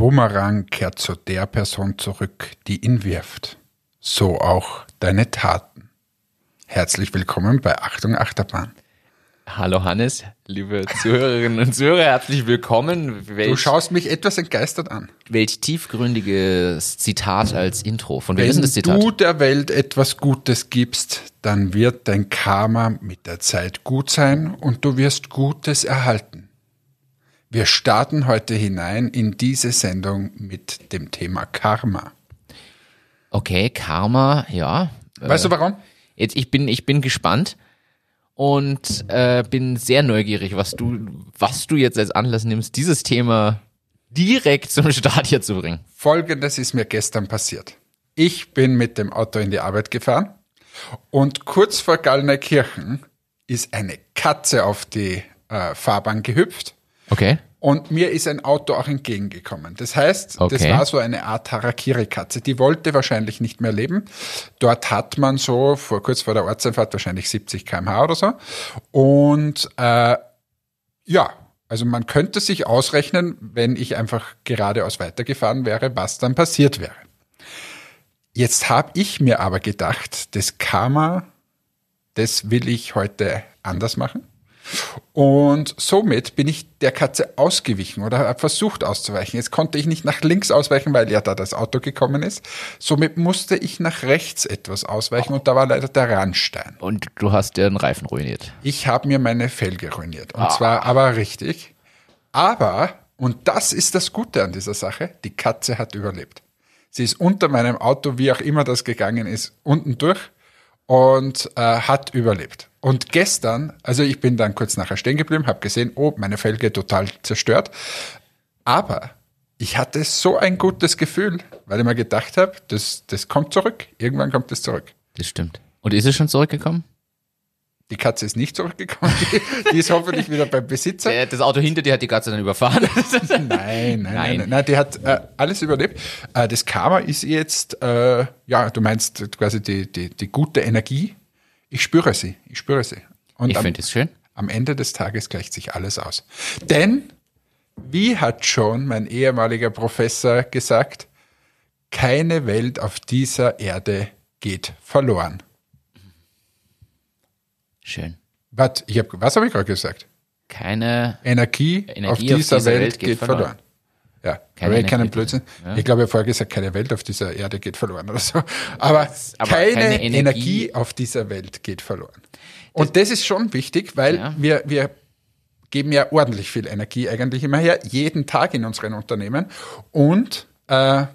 Bumerang kehrt zu der Person zurück, die ihn wirft. So auch deine Taten. Herzlich willkommen bei Achtung Achterbahn. Hallo Hannes, liebe Zuhörerinnen und Zuhörer, herzlich willkommen. Welch, du schaust mich etwas entgeistert an. Welch tiefgründiges Zitat als Intro. Von wem ist das Zitat? Wenn du der Welt etwas Gutes gibst, dann wird dein Karma mit der Zeit gut sein und du wirst Gutes erhalten. Wir starten heute hinein in diese Sendung mit dem Thema Karma. Okay, Karma, ja. Weißt du äh, warum? Jetzt, ich bin, ich bin gespannt und äh, bin sehr neugierig, was du, was du jetzt als Anlass nimmst, dieses Thema direkt zum Start hier zu bringen. Folgendes ist mir gestern passiert. Ich bin mit dem Auto in die Arbeit gefahren und kurz vor Gallnerkirchen ist eine Katze auf die äh, Fahrbahn gehüpft Okay. Und mir ist ein Auto auch entgegengekommen. Das heißt, okay. das war so eine Art Harakiri-Katze. Die wollte wahrscheinlich nicht mehr leben. Dort hat man so vor kurz vor der Ortseinfahrt wahrscheinlich 70 km/h oder so. Und äh, ja, also man könnte sich ausrechnen, wenn ich einfach geradeaus weitergefahren wäre, was dann passiert wäre. Jetzt habe ich mir aber gedacht, das Karma, das will ich heute anders machen. Und somit bin ich der Katze ausgewichen oder habe versucht auszuweichen. Jetzt konnte ich nicht nach links ausweichen, weil ja da das Auto gekommen ist. Somit musste ich nach rechts etwas ausweichen und da war leider der Randstein. Und du hast dir den Reifen ruiniert. Ich habe mir meine Felge ruiniert. Und ah. zwar aber richtig. Aber, und das ist das Gute an dieser Sache, die Katze hat überlebt. Sie ist unter meinem Auto, wie auch immer das gegangen ist, unten durch und äh, hat überlebt. Und gestern, also ich bin dann kurz nachher stehen geblieben, habe gesehen, oh, meine Felge total zerstört. Aber ich hatte so ein gutes Gefühl, weil ich mir gedacht habe, das, das kommt zurück. Irgendwann kommt es zurück. Das stimmt. Und ist es schon zurückgekommen? Die Katze ist nicht zurückgekommen. Die, die ist hoffentlich wieder beim Besitzer. Das Auto hinter dir hat die Katze dann überfahren. nein, nein, nein, nein, nein. Die hat äh, alles überlebt. Äh, das Karma ist jetzt, äh, ja, du meinst quasi die, die, die gute Energie, ich spüre sie, ich spüre sie. Und ich finde es schön. Am Ende des Tages gleicht sich alles aus. Denn, wie hat schon mein ehemaliger Professor gesagt, keine Welt auf dieser Erde geht verloren. Schön. Was, ich hab, was habe ich gerade gesagt? Keine Energie, Energie auf, dieser auf dieser, Welt, Welt geht, geht verloren. verloren. Ja, keine aber keinen Blödsinn. Ja. Ich glaube, ich habe vorher gesagt, keine Welt auf dieser Erde geht verloren oder so. Aber, aber keine, keine Energie. Energie. auf dieser Welt geht verloren. Und das, das ist schon wichtig, weil ja. wir, wir geben ja ordentlich viel Energie eigentlich immer her, jeden Tag in unseren Unternehmen. Und äh,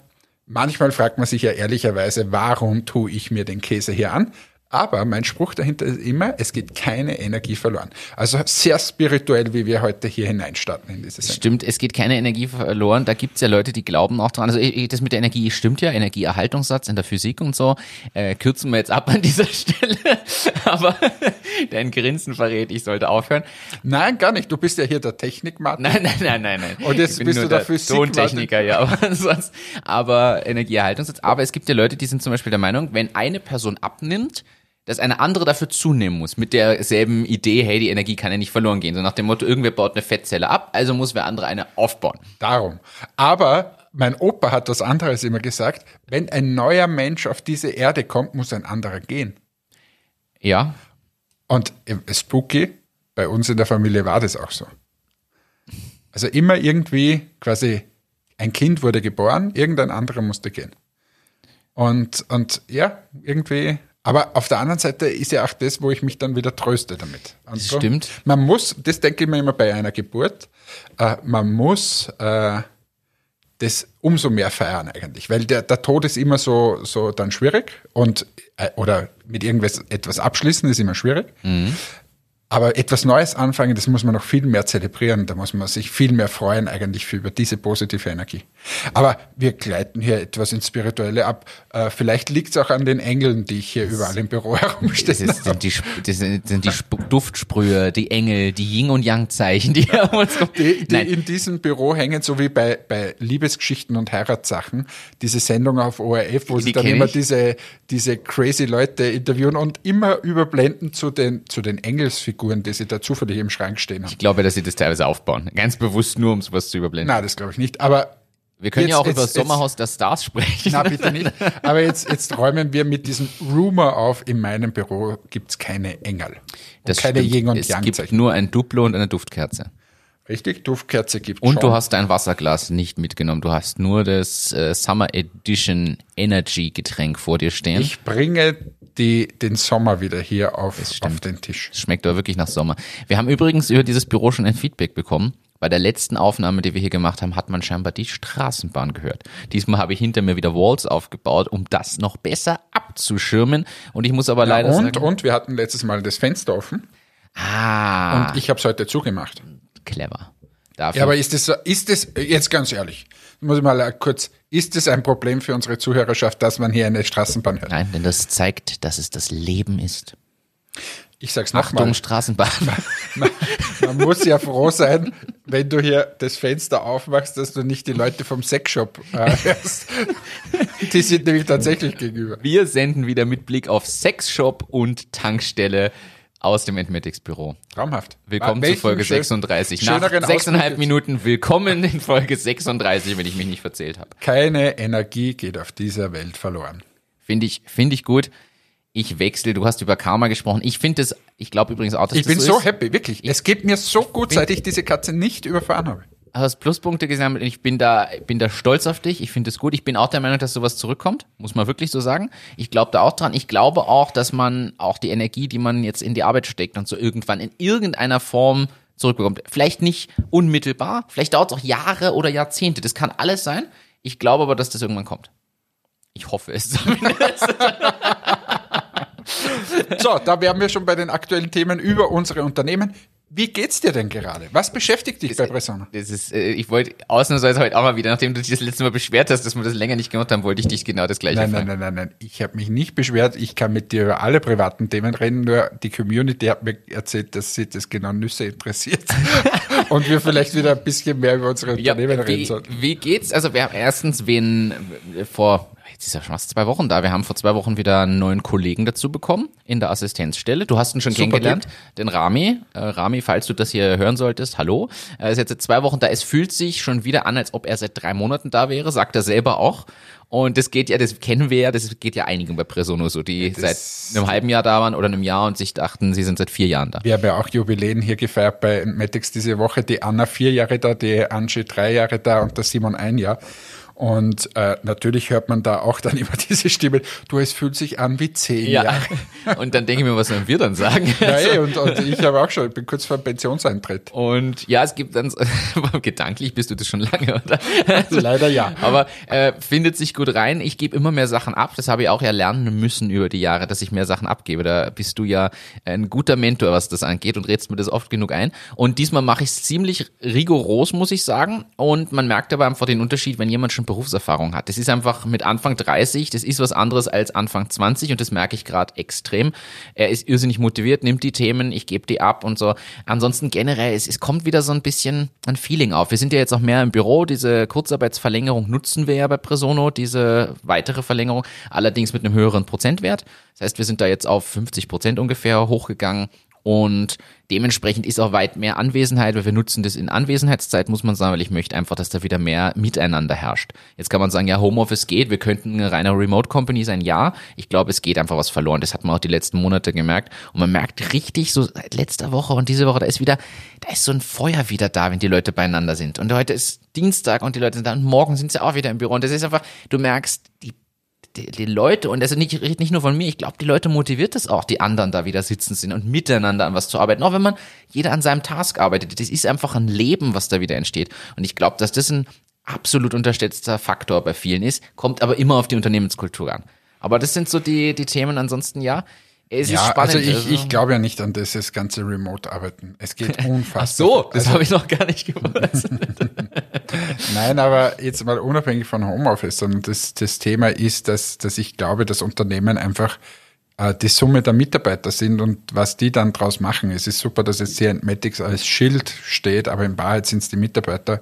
manchmal fragt man sich ja ehrlicherweise, warum tue ich mir den Käse hier an? Aber mein Spruch dahinter ist immer, es geht keine Energie verloren. Also sehr spirituell, wie wir heute hier hineinstarten in dieses Stimmt, es geht keine Energie verloren. Da gibt es ja Leute, die glauben auch dran. Also das mit der Energie stimmt ja, Energieerhaltungssatz in der Physik und so. Äh, kürzen wir jetzt ab an dieser Stelle. Aber dein Grinsen verrät, ich sollte aufhören. Nein, gar nicht. Du bist ja hier der Technikmann. Nein, nein, nein, nein, nein. Und jetzt bist du der, der Physik Tontechniker, ja. Aber, sonst, aber Energieerhaltungssatz. Aber es gibt ja Leute, die sind zum Beispiel der Meinung, wenn eine Person abnimmt, dass eine andere dafür zunehmen muss, mit derselben Idee, hey, die Energie kann ja nicht verloren gehen. So nach dem Motto, irgendwer baut eine Fettzelle ab, also muss wer andere eine aufbauen. Darum. Aber mein Opa hat was anderes immer gesagt, wenn ein neuer Mensch auf diese Erde kommt, muss ein anderer gehen. Ja. Und spooky, bei uns in der Familie war das auch so. Also immer irgendwie quasi ein Kind wurde geboren, irgendein anderer musste gehen. Und, und ja, irgendwie aber auf der anderen Seite ist ja auch das, wo ich mich dann wieder tröste damit. Das stimmt. Man muss, das denke ich mir immer bei einer Geburt, äh, man muss äh, das umso mehr feiern eigentlich, weil der, der Tod ist immer so, so dann schwierig und äh, oder mit irgendwas etwas abschließen ist immer schwierig. Mhm. Aber etwas Neues anfangen, das muss man noch viel mehr zelebrieren. Da muss man sich viel mehr freuen eigentlich für über diese positive Energie. Aber wir gleiten hier etwas ins Spirituelle ab. Äh, vielleicht liegt es auch an den Engeln, die ich hier überall im Büro herumstehen das sind die, das sind die Duftsprühe, die Engel, die Yin- und Yang-Zeichen, die, die, die in diesem Büro hängen, so wie bei, bei Liebesgeschichten und Heiratssachen. Diese Sendung auf ORF, wo sie dann immer diese, diese crazy Leute interviewen und immer überblenden zu den, zu den Engelsfiguren Figuren, die sie da zufällig im Schrank stehen haben. Ich glaube, dass sie das teilweise aufbauen. Ganz bewusst nur, um sowas zu überblenden. Nein, das glaube ich nicht. Aber Wir können jetzt, ja auch jetzt, über das Sommerhaus der Stars sprechen. Na, bitte nicht. Aber jetzt, jetzt räumen wir mit diesem Rumor auf, in meinem Büro gibt's keine Engel. Das keine stimmt. Yin und Yang. Es gibt nur ein Duplo und eine Duftkerze. Richtig, Duftkerze gibt Und schon. du hast dein Wasserglas nicht mitgenommen. Du hast nur das äh, Summer Edition Energy Getränk vor dir stehen. Ich bringe die, den Sommer wieder hier auf, auf den Tisch. Es schmeckt doch wirklich nach Sommer. Wir haben übrigens über dieses Büro schon ein Feedback bekommen. Bei der letzten Aufnahme, die wir hier gemacht haben, hat man scheinbar die Straßenbahn gehört. Diesmal habe ich hinter mir wieder Walls aufgebaut, um das noch besser abzuschirmen. Und ich muss aber ja, leider und, sagen. Und wir hatten letztes Mal das Fenster offen. Ah. Und ich habe es heute zugemacht clever. Dafür. Ja, aber ist das, ist das, jetzt ganz ehrlich, muss ich mal kurz, ist es ein Problem für unsere Zuhörerschaft, dass man hier eine Straßenbahn hört? Nein, denn das zeigt, dass es das Leben ist. Ich sag's nochmal. Achtung, mal. Straßenbahn. Man, man, muss ja froh sein, wenn du hier das Fenster aufmachst, dass du nicht die Leute vom Sexshop äh, hörst. Die sind nämlich tatsächlich gegenüber. Wir senden wieder mit Blick auf Sexshop und Tankstelle aus dem Entmetics Büro. Traumhaft. Willkommen zu Folge schön, 36. Nach sechseinhalb Minuten willkommen in Folge 36, wenn ich mich nicht verzählt habe. Keine Energie geht auf dieser Welt verloren. Finde ich, finde ich gut. Ich wechsle, du hast über Karma gesprochen. Ich finde es, ich glaube übrigens auch, dass Ich das bin so, so happy, wirklich. Ich es geht mir so gut, seit ich diese Katze nicht überfahren habe hast Pluspunkte gesammelt und ich bin da, bin da stolz auf dich. Ich finde es gut. Ich bin auch der Meinung, dass sowas zurückkommt. Muss man wirklich so sagen. Ich glaube da auch dran. Ich glaube auch, dass man auch die Energie, die man jetzt in die Arbeit steckt und so irgendwann in irgendeiner Form zurückbekommt. Vielleicht nicht unmittelbar. Vielleicht dauert es auch Jahre oder Jahrzehnte. Das kann alles sein. Ich glaube aber, dass das irgendwann kommt. Ich hoffe es zumindest. so, da wären wir schon bei den aktuellen Themen über unsere Unternehmen. Wie geht's dir denn gerade? Was beschäftigt dich das, bei Presona? Das ist, äh, ich wollte ausnahmsweise heute auch mal wieder, nachdem du dich das letzte Mal beschwert hast, dass wir das länger nicht gemacht haben, wollte ich dich genau das gleiche nein, fragen. Nein, nein, nein, nein. Ich habe mich nicht beschwert. Ich kann mit dir über alle privaten Themen reden. Nur die Community hat mir erzählt, dass sie das genau Nüsse interessiert. Und wir vielleicht wieder ein bisschen mehr über unsere Unternehmen ja, wie, reden sollten. Wie geht's? Also wir haben erstens wen vor jetzt ist ja schon fast zwei Wochen da. Wir haben vor zwei Wochen wieder einen neuen Kollegen dazu bekommen in der Assistenzstelle. Du hast ihn schon Super kennengelernt, lieb. den Rami. Äh, Rami, falls du das hier hören solltest, hallo. Er ist jetzt seit zwei Wochen da. Es fühlt sich schon wieder an, als ob er seit drei Monaten da wäre, sagt er selber auch. Und das geht ja, das kennen wir ja, das geht ja einigen bei Presono so, die das seit einem halben Jahr da waren oder einem Jahr und sich dachten, sie sind seit vier Jahren da. Wir haben ja auch Jubiläen hier gefeiert bei Matix diese Woche. Die Anna vier Jahre da, die Angie drei Jahre da und der Simon ein Jahr. Und äh, natürlich hört man da auch dann immer diese Stimme, du, es fühlt sich an wie zehn ja. Jahre. Und dann denke ich mir, was sollen wir dann sagen? Ey, also und, und ich habe auch schon, ich bin kurz vor dem Pensionseintritt. Und ja, es gibt dann, gedanklich bist du das schon lange, oder? Also, Leider ja. Aber äh, findet sich gut rein. Ich gebe immer mehr Sachen ab. Das habe ich auch ja lernen müssen über die Jahre, dass ich mehr Sachen abgebe. Da bist du ja ein guter Mentor, was das angeht und rätst mir das oft genug ein. Und diesmal mache ich es ziemlich rigoros, muss ich sagen. Und man merkt aber einfach den Unterschied, wenn jemand schon schon Berufserfahrung hat. Das ist einfach mit Anfang 30, das ist was anderes als Anfang 20 und das merke ich gerade extrem. Er ist irrsinnig motiviert, nimmt die Themen, ich gebe die ab und so. Ansonsten generell, es, es kommt wieder so ein bisschen ein Feeling auf. Wir sind ja jetzt auch mehr im Büro, diese Kurzarbeitsverlängerung nutzen wir ja bei Presono, diese weitere Verlängerung, allerdings mit einem höheren Prozentwert. Das heißt, wir sind da jetzt auf 50 Prozent ungefähr hochgegangen und dementsprechend ist auch weit mehr Anwesenheit, weil wir nutzen das in Anwesenheitszeit, muss man sagen, weil ich möchte einfach, dass da wieder mehr Miteinander herrscht. Jetzt kann man sagen, ja, Homeoffice geht, wir könnten eine reine Remote Company sein, ja. Ich glaube, es geht einfach was verloren. Das hat man auch die letzten Monate gemerkt. Und man merkt richtig, so seit letzter Woche und diese Woche, da ist wieder, da ist so ein Feuer wieder da, wenn die Leute beieinander sind. Und heute ist Dienstag und die Leute sind da und morgen sind sie auch wieder im Büro. Und das ist einfach, du merkst, die die, die Leute, und also nicht, nicht nur von mir, ich glaube, die Leute motiviert es auch, die anderen da wieder sitzen sind und miteinander an was zu arbeiten. Auch wenn man jeder an seinem Task arbeitet. Das ist einfach ein Leben, was da wieder entsteht. Und ich glaube, dass das ein absolut unterschätzter Faktor bei vielen ist, kommt aber immer auf die Unternehmenskultur an. Aber das sind so die, die Themen. Ansonsten ja, es ja, ist spannend. Also ich, also. ich glaube ja nicht an dieses ganze Remote-Arbeiten. Es geht unfassbar. Ach so, das also, habe ich noch gar nicht gewusst. Nein, aber jetzt mal unabhängig von Homeoffice, sondern das, das Thema ist, dass, dass ich glaube, dass Unternehmen einfach äh, die Summe der Mitarbeiter sind und was die dann draus machen. Es ist super, dass jetzt hier Entmatics als Schild steht, aber in Wahrheit sind es die Mitarbeiter,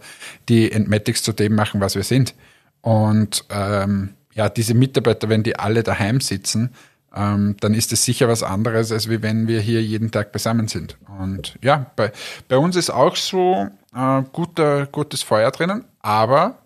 die Entmatics zu dem machen, was wir sind. Und ähm, ja, diese Mitarbeiter, wenn die alle daheim sitzen, ähm, dann ist es sicher was anderes, als wie wenn wir hier jeden Tag beisammen sind. Und ja, bei, bei uns ist auch so äh, guter, gutes Feuer drinnen, aber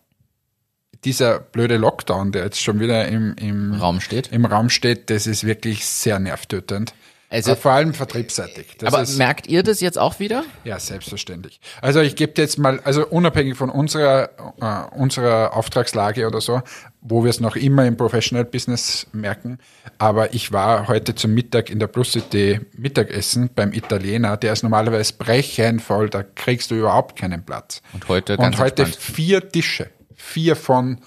dieser blöde Lockdown, der jetzt schon wieder im, im Raum steht, im Raum steht, das ist wirklich sehr nervtötend. Also, vor allem vertriebsseitig. Das aber ist, merkt ihr das jetzt auch wieder? Ja, selbstverständlich. Also ich gebe jetzt mal, also unabhängig von unserer, äh, unserer Auftragslage oder so, wo wir es noch immer im Professional Business merken, aber ich war heute zum Mittag in der Plus City Mittagessen beim Italiener, der ist normalerweise brechend voll, da kriegst du überhaupt keinen Platz. Und heute ganz Und heute vier Tische, vier von,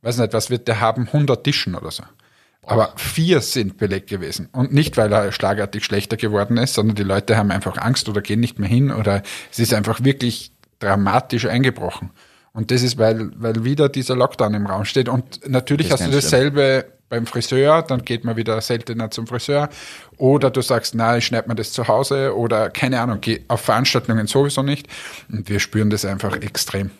weiß nicht, was wird der haben, 100 Tischen oder so. Aber vier sind belegt gewesen. Und nicht, weil er schlagartig schlechter geworden ist, sondern die Leute haben einfach Angst oder gehen nicht mehr hin oder es ist einfach wirklich dramatisch eingebrochen. Und das ist, weil, weil wieder dieser Lockdown im Raum steht. Und natürlich hast du dasselbe schlimm. beim Friseur, dann geht man wieder seltener zum Friseur. Oder du sagst, na, ich schneide mir das zu Hause oder keine Ahnung, geh auf Veranstaltungen sowieso nicht. Und wir spüren das einfach extrem.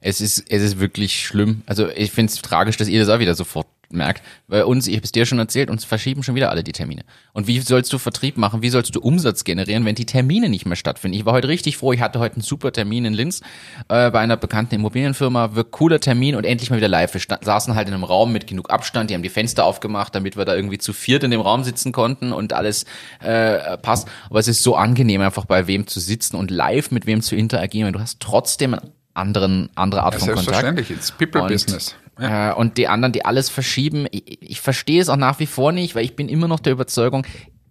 Es ist, es ist wirklich schlimm. Also ich finde es tragisch, dass ihr das auch wieder sofort merkt. Bei uns, ich habe es dir schon erzählt, uns verschieben schon wieder alle die Termine. Und wie sollst du Vertrieb machen? Wie sollst du Umsatz generieren, wenn die Termine nicht mehr stattfinden? Ich war heute richtig froh. Ich hatte heute einen super Termin in Linz äh, bei einer bekannten Immobilienfirma. Wirklich cooler Termin und endlich mal wieder live. Wir saßen halt in einem Raum mit genug Abstand. Die haben die Fenster aufgemacht, damit wir da irgendwie zu viert in dem Raum sitzen konnten und alles äh, passt. Aber es ist so angenehm, einfach bei wem zu sitzen und live mit wem zu interagieren. Du hast trotzdem einen anderen, andere Art ja, von Kontakt. Selbstverständlich, it's People Business. Ja. Äh, und die anderen, die alles verschieben, ich, ich verstehe es auch nach wie vor nicht, weil ich bin immer noch der Überzeugung,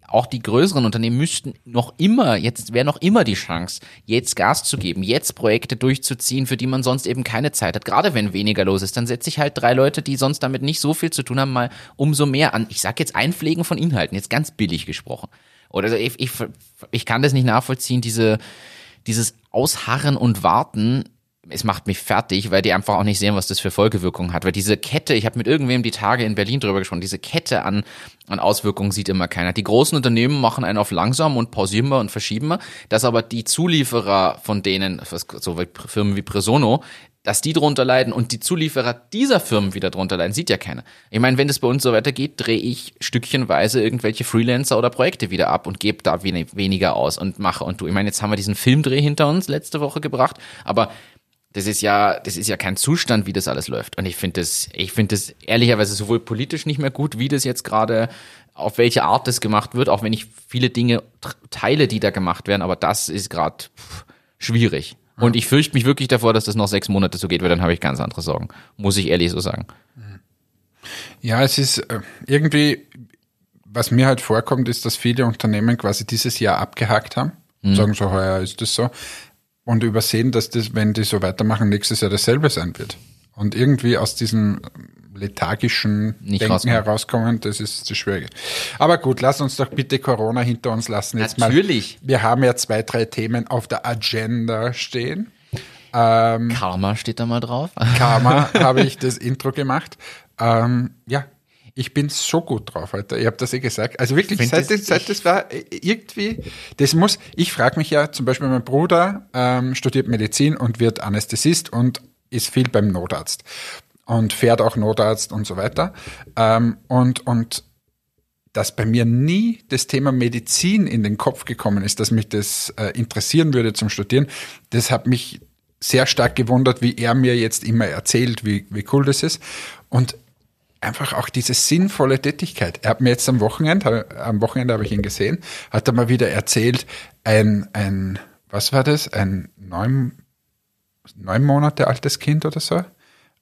auch die größeren Unternehmen müssten noch immer, jetzt wäre noch immer die Chance, jetzt Gas zu geben, jetzt Projekte durchzuziehen, für die man sonst eben keine Zeit hat. Gerade wenn weniger los ist, dann setze ich halt drei Leute, die sonst damit nicht so viel zu tun haben, mal umso mehr an. Ich sag jetzt Einpflegen von Inhalten, jetzt ganz billig gesprochen. Oder ich, ich, ich kann das nicht nachvollziehen, diese, dieses Ausharren und Warten es macht mich fertig, weil die einfach auch nicht sehen, was das für Folgewirkungen hat. Weil diese Kette, ich habe mit irgendwem die Tage in Berlin drüber gesprochen, diese Kette an, an Auswirkungen sieht immer keiner. Die großen Unternehmen machen einen auf langsam und pausieren wir und verschieben wir, dass aber die Zulieferer von denen, so Firmen wie Presono, dass die drunter leiden und die Zulieferer dieser Firmen wieder drunter leiden, sieht ja keiner. Ich meine, wenn das bei uns so weitergeht, drehe ich stückchenweise irgendwelche Freelancer oder Projekte wieder ab und gebe da weniger aus und mache und du. Ich meine, jetzt haben wir diesen Filmdreh hinter uns letzte Woche gebracht, aber das ist ja, das ist ja kein Zustand, wie das alles läuft. Und ich finde das, ich finde das ehrlicherweise sowohl politisch nicht mehr gut, wie das jetzt gerade, auf welche Art das gemacht wird, auch wenn ich viele Dinge teile, die da gemacht werden, aber das ist gerade schwierig. Und ich fürchte mich wirklich davor, dass das noch sechs Monate so geht, weil dann habe ich ganz andere Sorgen. Muss ich ehrlich so sagen. Ja, es ist äh, irgendwie, was mir halt vorkommt, ist, dass viele Unternehmen quasi dieses Jahr abgehakt haben. Mhm. Sagen so, heuer ist das so und übersehen, dass das, wenn die so weitermachen, nächstes Jahr dasselbe sein wird. Und irgendwie aus diesem lethargischen Nicht Denken rauskommen. herauskommen, das ist das Schwierige. Aber gut, lass uns doch bitte Corona hinter uns lassen. Jetzt Natürlich. Mal, wir haben ja zwei, drei Themen auf der Agenda stehen. Ähm, Karma steht da mal drauf. Karma habe ich das Intro gemacht. Ähm, ja, ich bin so gut drauf heute. Ich habe das eh gesagt. Also wirklich, seit, das, seit das war äh, irgendwie, das muss, ich frage mich ja, zum Beispiel mein Bruder ähm, studiert Medizin und wird Anästhesist und ist viel beim Notarzt und fährt auch Notarzt und so weiter. Ähm, und, und dass bei mir nie das Thema Medizin in den Kopf gekommen ist, dass mich das äh, interessieren würde zum Studieren, das hat mich sehr stark gewundert, wie er mir jetzt immer erzählt, wie, wie cool das ist. Und einfach auch diese sinnvolle Tätigkeit. Er hat mir jetzt am Wochenende, am Wochenende habe ich ihn gesehen, hat er mal wieder erzählt, ein, ein, was war das? Ein neun, neun Monate altes Kind oder so.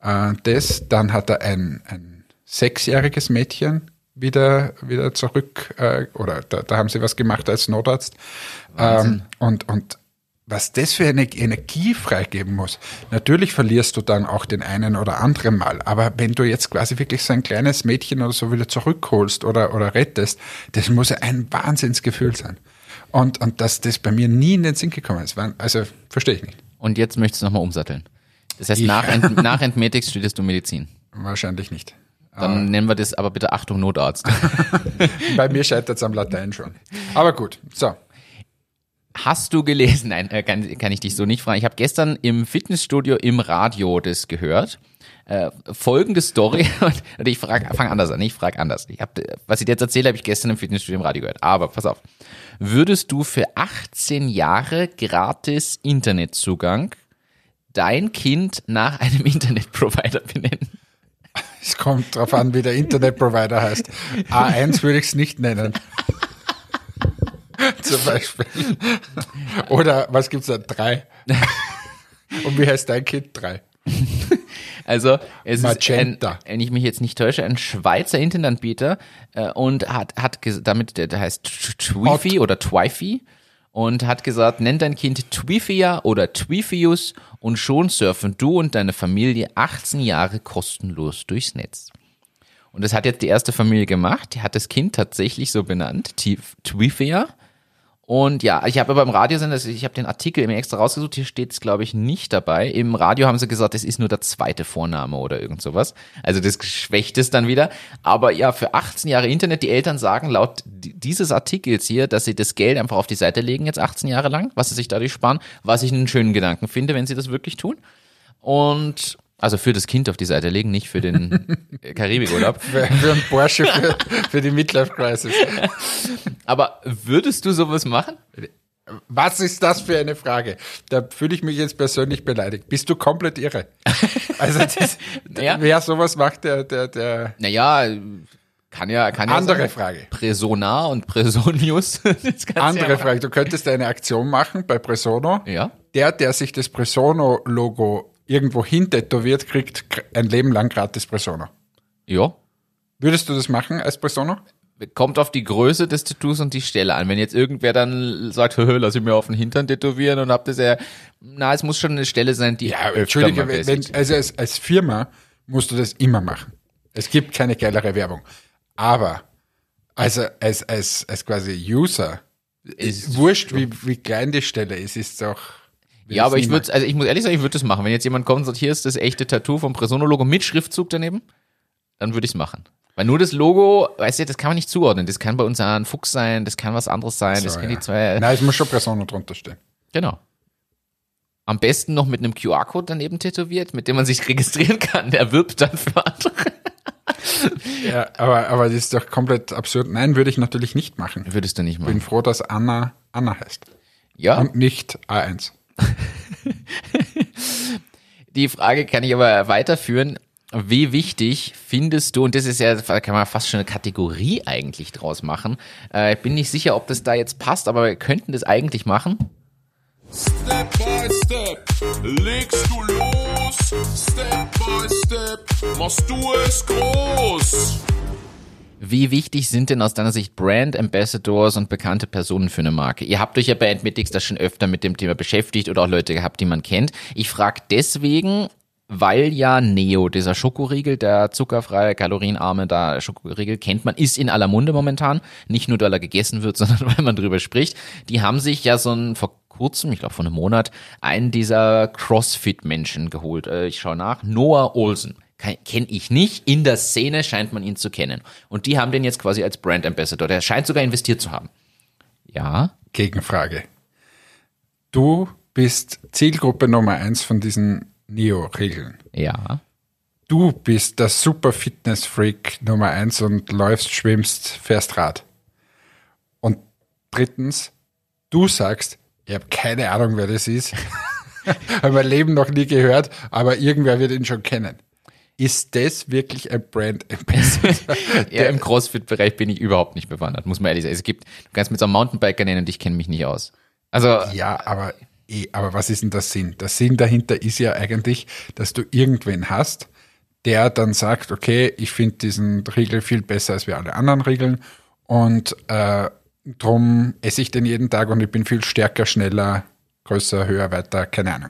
Äh, das, dann hat er ein, ein sechsjähriges Mädchen wieder, wieder zurück, äh, oder da, da haben sie was gemacht als Notarzt. Ähm, und, und was das für eine Energie freigeben muss. Natürlich verlierst du dann auch den einen oder anderen Mal, aber wenn du jetzt quasi wirklich so ein kleines Mädchen oder so wieder zurückholst oder, oder rettest, das muss ein Wahnsinnsgefühl sein. Und, und dass das bei mir nie in den Sinn gekommen ist, also verstehe ich nicht. Und jetzt möchtest du nochmal umsatteln. Das heißt, nach, Ent, nach Entmetics studierst du Medizin. Wahrscheinlich nicht. Dann nennen wir das aber bitte Achtung Notarzt. bei mir scheitert es am Latein schon. Aber gut, so. Hast du gelesen? Nein, äh, kann, kann ich dich so nicht fragen. Ich habe gestern im Fitnessstudio im Radio das gehört. Äh, folgende Story, und ich frage, fang anders an, ich frage anders. Ich hab, was ich dir jetzt erzähle, habe ich gestern im Fitnessstudio im Radio gehört. Aber pass auf. Würdest du für 18 Jahre gratis Internetzugang dein Kind nach einem Internetprovider benennen? Es kommt drauf an, wie der Internetprovider heißt. A1 würde ich es nicht nennen. Zum Beispiel. Oder was gibt's da? Drei. Und wie heißt dein Kind? Drei. Also es Magenta. ist, ein, wenn ich mich jetzt nicht täusche, ein Schweizer Internetanbieter äh, und hat, hat damit, der, der heißt Twifi oder Twifi und hat gesagt, nenn dein Kind Twifia oder Twifius und schon surfen du und deine Familie 18 Jahre kostenlos durchs Netz. Und das hat jetzt die erste Familie gemacht, die hat das Kind tatsächlich so benannt, Twifia. Und ja, ich habe beim Radiosender, ich habe den Artikel mir extra rausgesucht, hier steht es glaube ich nicht dabei. Im Radio haben sie gesagt, es ist nur der zweite Vorname oder irgend sowas. Also das schwächt es dann wieder. Aber ja, für 18 Jahre Internet, die Eltern sagen laut dieses Artikels hier, dass sie das Geld einfach auf die Seite legen jetzt 18 Jahre lang, was sie sich dadurch sparen, was ich einen schönen Gedanken finde, wenn sie das wirklich tun. Und also für das Kind auf die Seite legen, nicht für den Karibikurlaub. für, für einen Porsche für, für die Midlife Crisis. Aber würdest du sowas machen? Was ist das für eine Frage? Da fühle ich mich jetzt persönlich beleidigt. Bist du komplett irre? Also das, ja. wer sowas macht, der, der, der. Naja, kann ja, kann ja. Andere sein. Frage. Presona und Presonius. Andere ja Frage. Du könntest eine Aktion machen bei Presono. Ja. Der, der sich das Presono-Logo irgendwo hin tätowiert, kriegt ein Leben lang gratis Persona. Ja. Würdest du das machen als Persona? Kommt auf die Größe des Tattoos und die Stelle an. Wenn jetzt irgendwer dann sagt, lass ich mir auf den Hintern tätowieren und hab das ja, na, es muss schon eine Stelle sein, die. Ja, Entschuldige, wenn, also als, als Firma musst du das immer machen. Es gibt keine geilere Werbung. Aber, also als, als, als quasi User, ist wurscht, wie, wie klein die Stelle ist, ist doch ja, aber ich würde, also ich muss ehrlich sagen, ich würde das machen. Wenn jetzt jemand kommt und sagt, hier ist das echte Tattoo vom Presono-Logo mit Schriftzug daneben, dann würde ich es machen. Weil nur das Logo, weißt du, das kann man nicht zuordnen. Das kann bei uns ein Fuchs sein, das kann was anderes sein, so, das kann ja. die zwei. Nein, es muss schon Presono drunter stehen. Genau. Am besten noch mit einem QR-Code daneben tätowiert, mit dem man sich registrieren kann. Der wirbt dann für andere. ja, aber, aber das ist doch komplett absurd. Nein, würde ich natürlich nicht machen. Würdest du nicht machen. Bin froh, dass Anna Anna heißt. Ja. Und nicht A1. Die Frage kann ich aber weiterführen. Wie wichtig findest du, und das ist ja, kann man fast schon eine Kategorie eigentlich draus machen. Äh, ich bin nicht sicher, ob das da jetzt passt, aber wir könnten das eigentlich machen. Step by step legst du los. Step by step machst du es groß. Wie wichtig sind denn aus deiner Sicht Brand Ambassadors und bekannte Personen für eine Marke? Ihr habt euch ja bei Admetics da schon öfter mit dem Thema beschäftigt oder auch Leute gehabt, die man kennt. Ich frage deswegen, weil ja Neo, dieser Schokoriegel, der zuckerfreie, kalorienarme da Schokoriegel, kennt man, ist in aller Munde momentan. Nicht nur, weil er gegessen wird, sondern weil man drüber spricht. Die haben sich ja so ein, vor kurzem, ich glaube vor einem Monat, einen dieser CrossFit-Menschen geholt. Äh, ich schaue nach. Noah Olsen kenne ich nicht. In der Szene scheint man ihn zu kennen. Und die haben den jetzt quasi als Brand Ambassador. Der scheint sogar investiert zu haben. Ja. Gegenfrage. Du bist Zielgruppe Nummer eins von diesen Neo-Regeln. Ja. Du bist der Super Fitness Freak Nummer eins und läufst, schwimmst, fährst Rad. Und drittens, du sagst, ich habe keine Ahnung, wer das ist. habe mein Leben noch nie gehört, aber irgendwer wird ihn schon kennen. Ist das wirklich ein Brand Ambassador? ja, im Crossfit-Bereich bin ich überhaupt nicht bewandert, muss man ehrlich sagen. Es gibt, du kannst mit so einem Mountainbiker nennen und ich kenne mich nicht aus. Also. Ja, aber, eh, aber was ist denn der Sinn? Der Sinn dahinter ist ja eigentlich, dass du irgendwen hast, der dann sagt, okay, ich finde diesen Riegel viel besser als wir alle anderen Regeln und äh, drum esse ich den jeden Tag und ich bin viel stärker, schneller, größer, höher, weiter, keine Ahnung.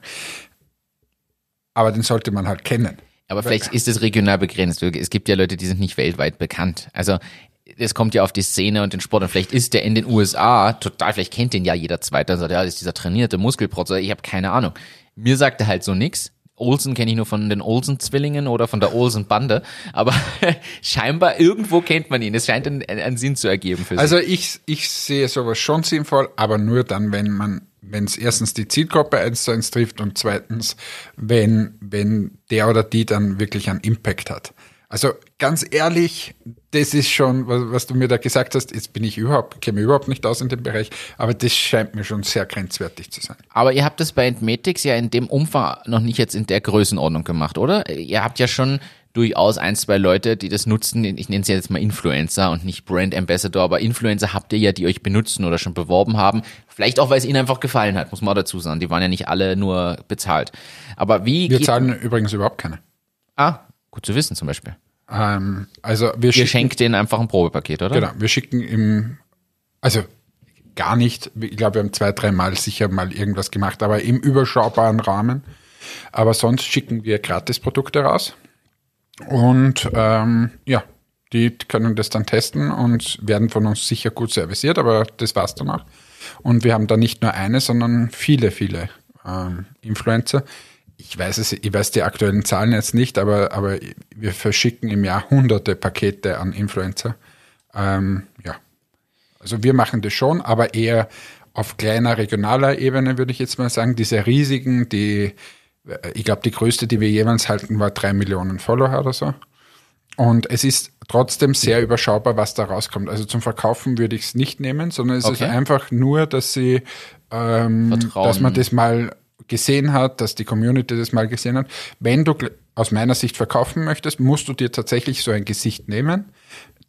Aber den sollte man halt kennen. Aber vielleicht ist es regional begrenzt. Es gibt ja Leute, die sind nicht weltweit bekannt. Also es kommt ja auf die Szene und den Sport und vielleicht ist der in den USA total, vielleicht kennt den ja jeder Zweite und sagt, ja, das ist dieser trainierte Muskelprotzer, ich habe keine Ahnung. Mir sagt er halt so nix. Olsen kenne ich nur von den Olsen-Zwillingen oder von der Olsen-Bande, aber scheinbar irgendwo kennt man ihn. Es scheint einen, einen Sinn zu ergeben für sich. Also ich, ich sehe sowas schon sinnvoll, aber nur dann, wenn man wenn es erstens die Zielgruppe eins zu eins trifft und zweitens, wenn, wenn der oder die dann wirklich einen Impact hat. Also ganz ehrlich, das ist schon, was, was du mir da gesagt hast, jetzt bin ich überhaupt, käme überhaupt nicht aus in dem Bereich, aber das scheint mir schon sehr grenzwertig zu sein. Aber ihr habt das bei Entmetics ja in dem Umfang noch nicht jetzt in der Größenordnung gemacht, oder? Ihr habt ja schon durchaus ein, zwei Leute, die das nutzen. Ich nenne es jetzt mal Influencer und nicht Brand Ambassador, aber Influencer habt ihr ja, die euch benutzen oder schon beworben haben. Vielleicht auch, weil es ihnen einfach gefallen hat, muss man auch dazu sagen. Die waren ja nicht alle nur bezahlt. Aber wie. Wir zahlen übrigens überhaupt keine. Ah, gut zu wissen zum Beispiel. Ähm, also wir Ihr schenkt denen einfach ein Probepaket, oder? Genau, wir schicken im, also gar nicht, ich glaube, wir haben zwei, dreimal sicher mal irgendwas gemacht, aber im überschaubaren Rahmen. Aber sonst schicken wir Gratisprodukte raus. Und ähm, ja, die können das dann testen und werden von uns sicher gut serviciert, aber das war's dann auch. Und wir haben da nicht nur eine, sondern viele, viele ähm, Influencer. Ich weiß es, ich weiß die aktuellen Zahlen jetzt nicht, aber, aber wir verschicken im Jahr hunderte Pakete an Influencer. Ähm, ja. Also wir machen das schon, aber eher auf kleiner regionaler Ebene, würde ich jetzt mal sagen. Diese riesigen, die, ich glaube, die größte, die wir jemals halten, war drei Millionen Follower oder so. Und es ist trotzdem sehr überschaubar, was da rauskommt. Also zum Verkaufen würde ich es nicht nehmen, sondern es Okay. ist einfach nur, dass sie, ähm, dass man das mal gesehen hat, dass die Community das mal gesehen hat. Wenn du aus meiner Sicht verkaufen möchtest, musst du dir tatsächlich so ein Gesicht nehmen,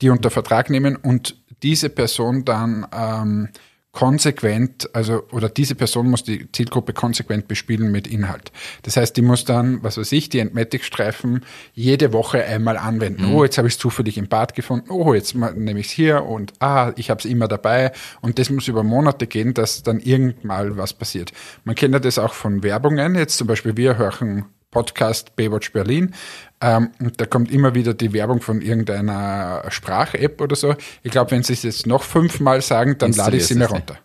die unter Vertrag nehmen und diese Person dann ähm, konsequent, also oder diese Person muss die Zielgruppe konsequent bespielen mit Inhalt. Das heißt, die muss dann, was weiß ich, die Entmatic-Streifen jede Woche einmal anwenden. Oh, jetzt habe ich es zufällig im Bad gefunden. Oh, jetzt nehme ich es hier und ah, ich habe es immer dabei. Und das muss über Monate gehen, dass dann irgendwann was passiert. Man kennt ja das auch von Werbungen. Jetzt zum Beispiel wir hören Podcast Baywatch Berlin. Ähm, und da kommt immer wieder die Werbung von irgendeiner Sprach-App oder so. Ich glaube, wenn sie es jetzt noch fünfmal sagen, dann lade ich sie mir runter.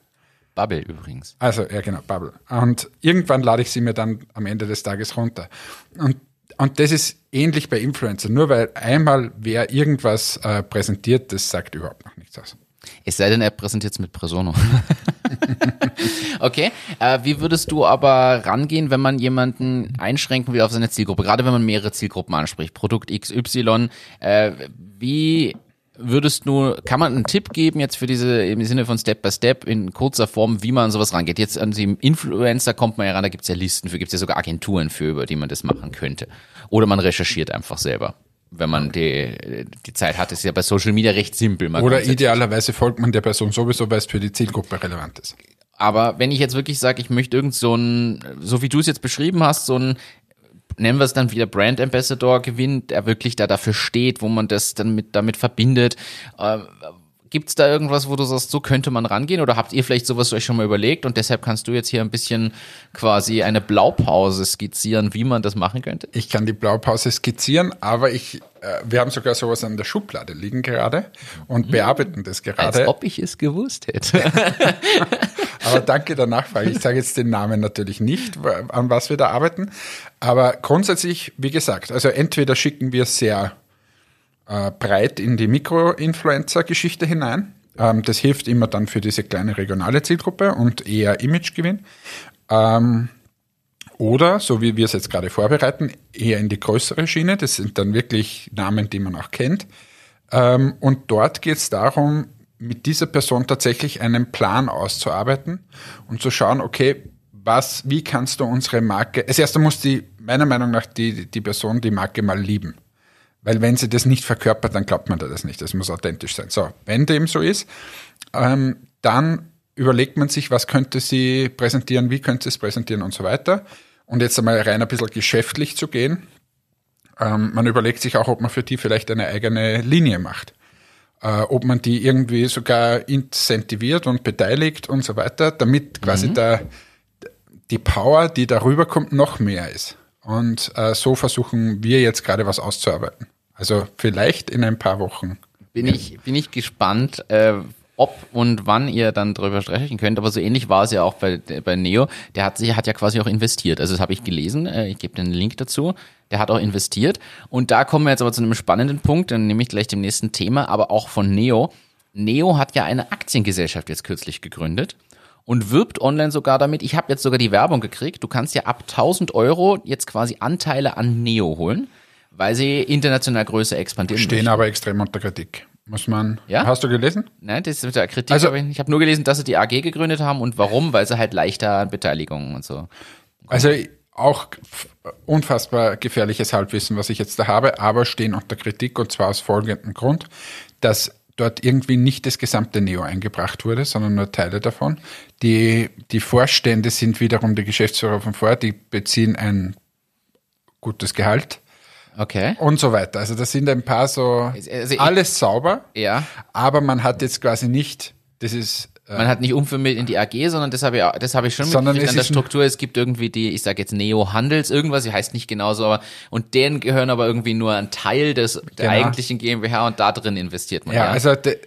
Bubble übrigens. Also, ja genau, Bubble. Und irgendwann lade ich sie mir dann am Ende des Tages runter. Und, und das ist ähnlich bei Influencern. Nur weil einmal wer irgendwas äh, präsentiert, das sagt überhaupt noch nichts aus. Es sei denn, er präsentiert es mit Presono. okay, äh, wie würdest du aber rangehen, wenn man jemanden einschränken will auf seine Zielgruppe? Gerade wenn man mehrere Zielgruppen anspricht, Produkt XY. Äh, wie würdest du, kann man einen Tipp geben jetzt für diese, im Sinne von Step by Step, in kurzer Form, wie man an sowas rangeht? Jetzt an die Influencer kommt man ja ran, da gibt's ja Listen für, gibt's ja sogar Agenturen für, über die man das machen könnte. Oder man recherchiert einfach selber. Wenn man die, die Zeit hat, ist ja bei Social Media recht simpel. Man Oder idealerweise folgt man der Person sowieso, weil es für die Zielgruppe relevant ist. Aber wenn ich jetzt wirklich sage, ich möchte irgend so ein, so wie du es jetzt beschrieben hast, so ein, nennen wir es dann wieder Brand Ambassador gewinnen, der wirklich da dafür steht, wo man das dann mit, damit verbindet. Äh, Gibt's da irgendwas, wo du sagst, so könnte man rangehen? Oder habt ihr vielleicht sowas euch schon mal überlegt und deshalb kannst du jetzt hier ein bisschen quasi eine Blaupause skizzieren, wie man das machen könnte? Ich kann die Blaupause skizzieren, aber ich, äh, wir haben sogar sowas an der Schublade liegen gerade und bearbeiten das Als gerade. ob ich es gewusst hätte. Aber danke der Nachfrage. Ich sage jetzt den Namen natürlich nicht, an was wir da arbeiten. Aber grundsätzlich, wie gesagt, also entweder schicken wir sehr äh, breit in die Mikro-Influencer-Geschichte hinein. Ähm, das hilft immer dann für diese kleine regionale Zielgruppe und eher Imagegewinn. Ähm, oder, so wie wir es jetzt gerade vorbereiten, eher in die größere Schiene. Das sind dann wirklich Namen, die man auch kennt. Ähm, und dort geht es darum, mit dieser Person tatsächlich einen Plan auszuarbeiten und zu schauen, okay, was, wie kannst du unsere Marke, als erster muss die, meiner Meinung nach, die, die Person die Marke mal lieben. Weil wenn sie das nicht verkörpert, dann glaubt man da das nicht. Das muss authentisch sein. So, wenn dem so ist, ähm, dann überlegt man sich, was könnte sie präsentieren, wie könnte sie es präsentieren und so weiter. Und jetzt einmal rein ein bisschen geschäftlich zu gehen. Ähm, man überlegt sich auch, ob man für die vielleicht eine eigene Linie macht. Äh, ob man die irgendwie sogar incentiviert und beteiligt und so weiter, damit quasi der, die Power, die darüber kommt, noch mehr ist. Und äh, so versuchen wir jetzt gerade was auszuarbeiten. Also vielleicht in ein paar Wochen. bin ich, bin ich gespannt, äh, ob und wann ihr dann drüber sprechen könnt. Aber so ähnlich war es ja auch bei, bei Neo. Der hat sich, hat ja quasi auch investiert. Also das habe ich gelesen. Äh, ich gebe den Link dazu. Der hat auch investiert. Und da kommen wir jetzt aber zu einem spannenden Punkt, dann nehme ich gleich dem nächsten Thema, aber auch von Neo. Neo hat ja eine Aktiengesellschaft jetzt kürzlich gegründet und wirbt online sogar damit. Ich habe jetzt sogar die Werbung gekriegt. Du kannst ja ab 1000 Euro jetzt quasi Anteile an Neo holen, weil sie international größer expandieren Stehen möchten. aber extrem unter Kritik. Muss man. Ja? Hast du gelesen? Nein, das ist mit der Kritik. Also- ich habe nur gelesen, dass sie die AG gegründet haben und warum, weil sie halt leichter an Beteiligungen und so. Also auch unfassbar gefährliches Halbwissen, was ich jetzt da habe, aber stehen unter Kritik und zwar aus folgendem Grund, dass dort irgendwie nicht das gesamte Neo eingebracht wurde, sondern nur Teile davon. Die, die Vorstände sind wiederum die Geschäftsführer von vorher, die beziehen ein gutes Gehalt. Okay. Und so weiter. Also das sind ein paar so, also alles sauber. Ja. Aber man hat jetzt quasi nicht, das ist man hat nicht umvermittelt in die AG, sondern das habe ich, das habe ich schon mitgekriegt an der Struktur. Es gibt irgendwie die, ich sage jetzt Neo Handels irgendwas, sie heißt nicht genauso, aber und denen gehören aber irgendwie nur ein Teil des der genau. eigentlichen GmbH und da drin investiert man. Ja, ja. also de, äh,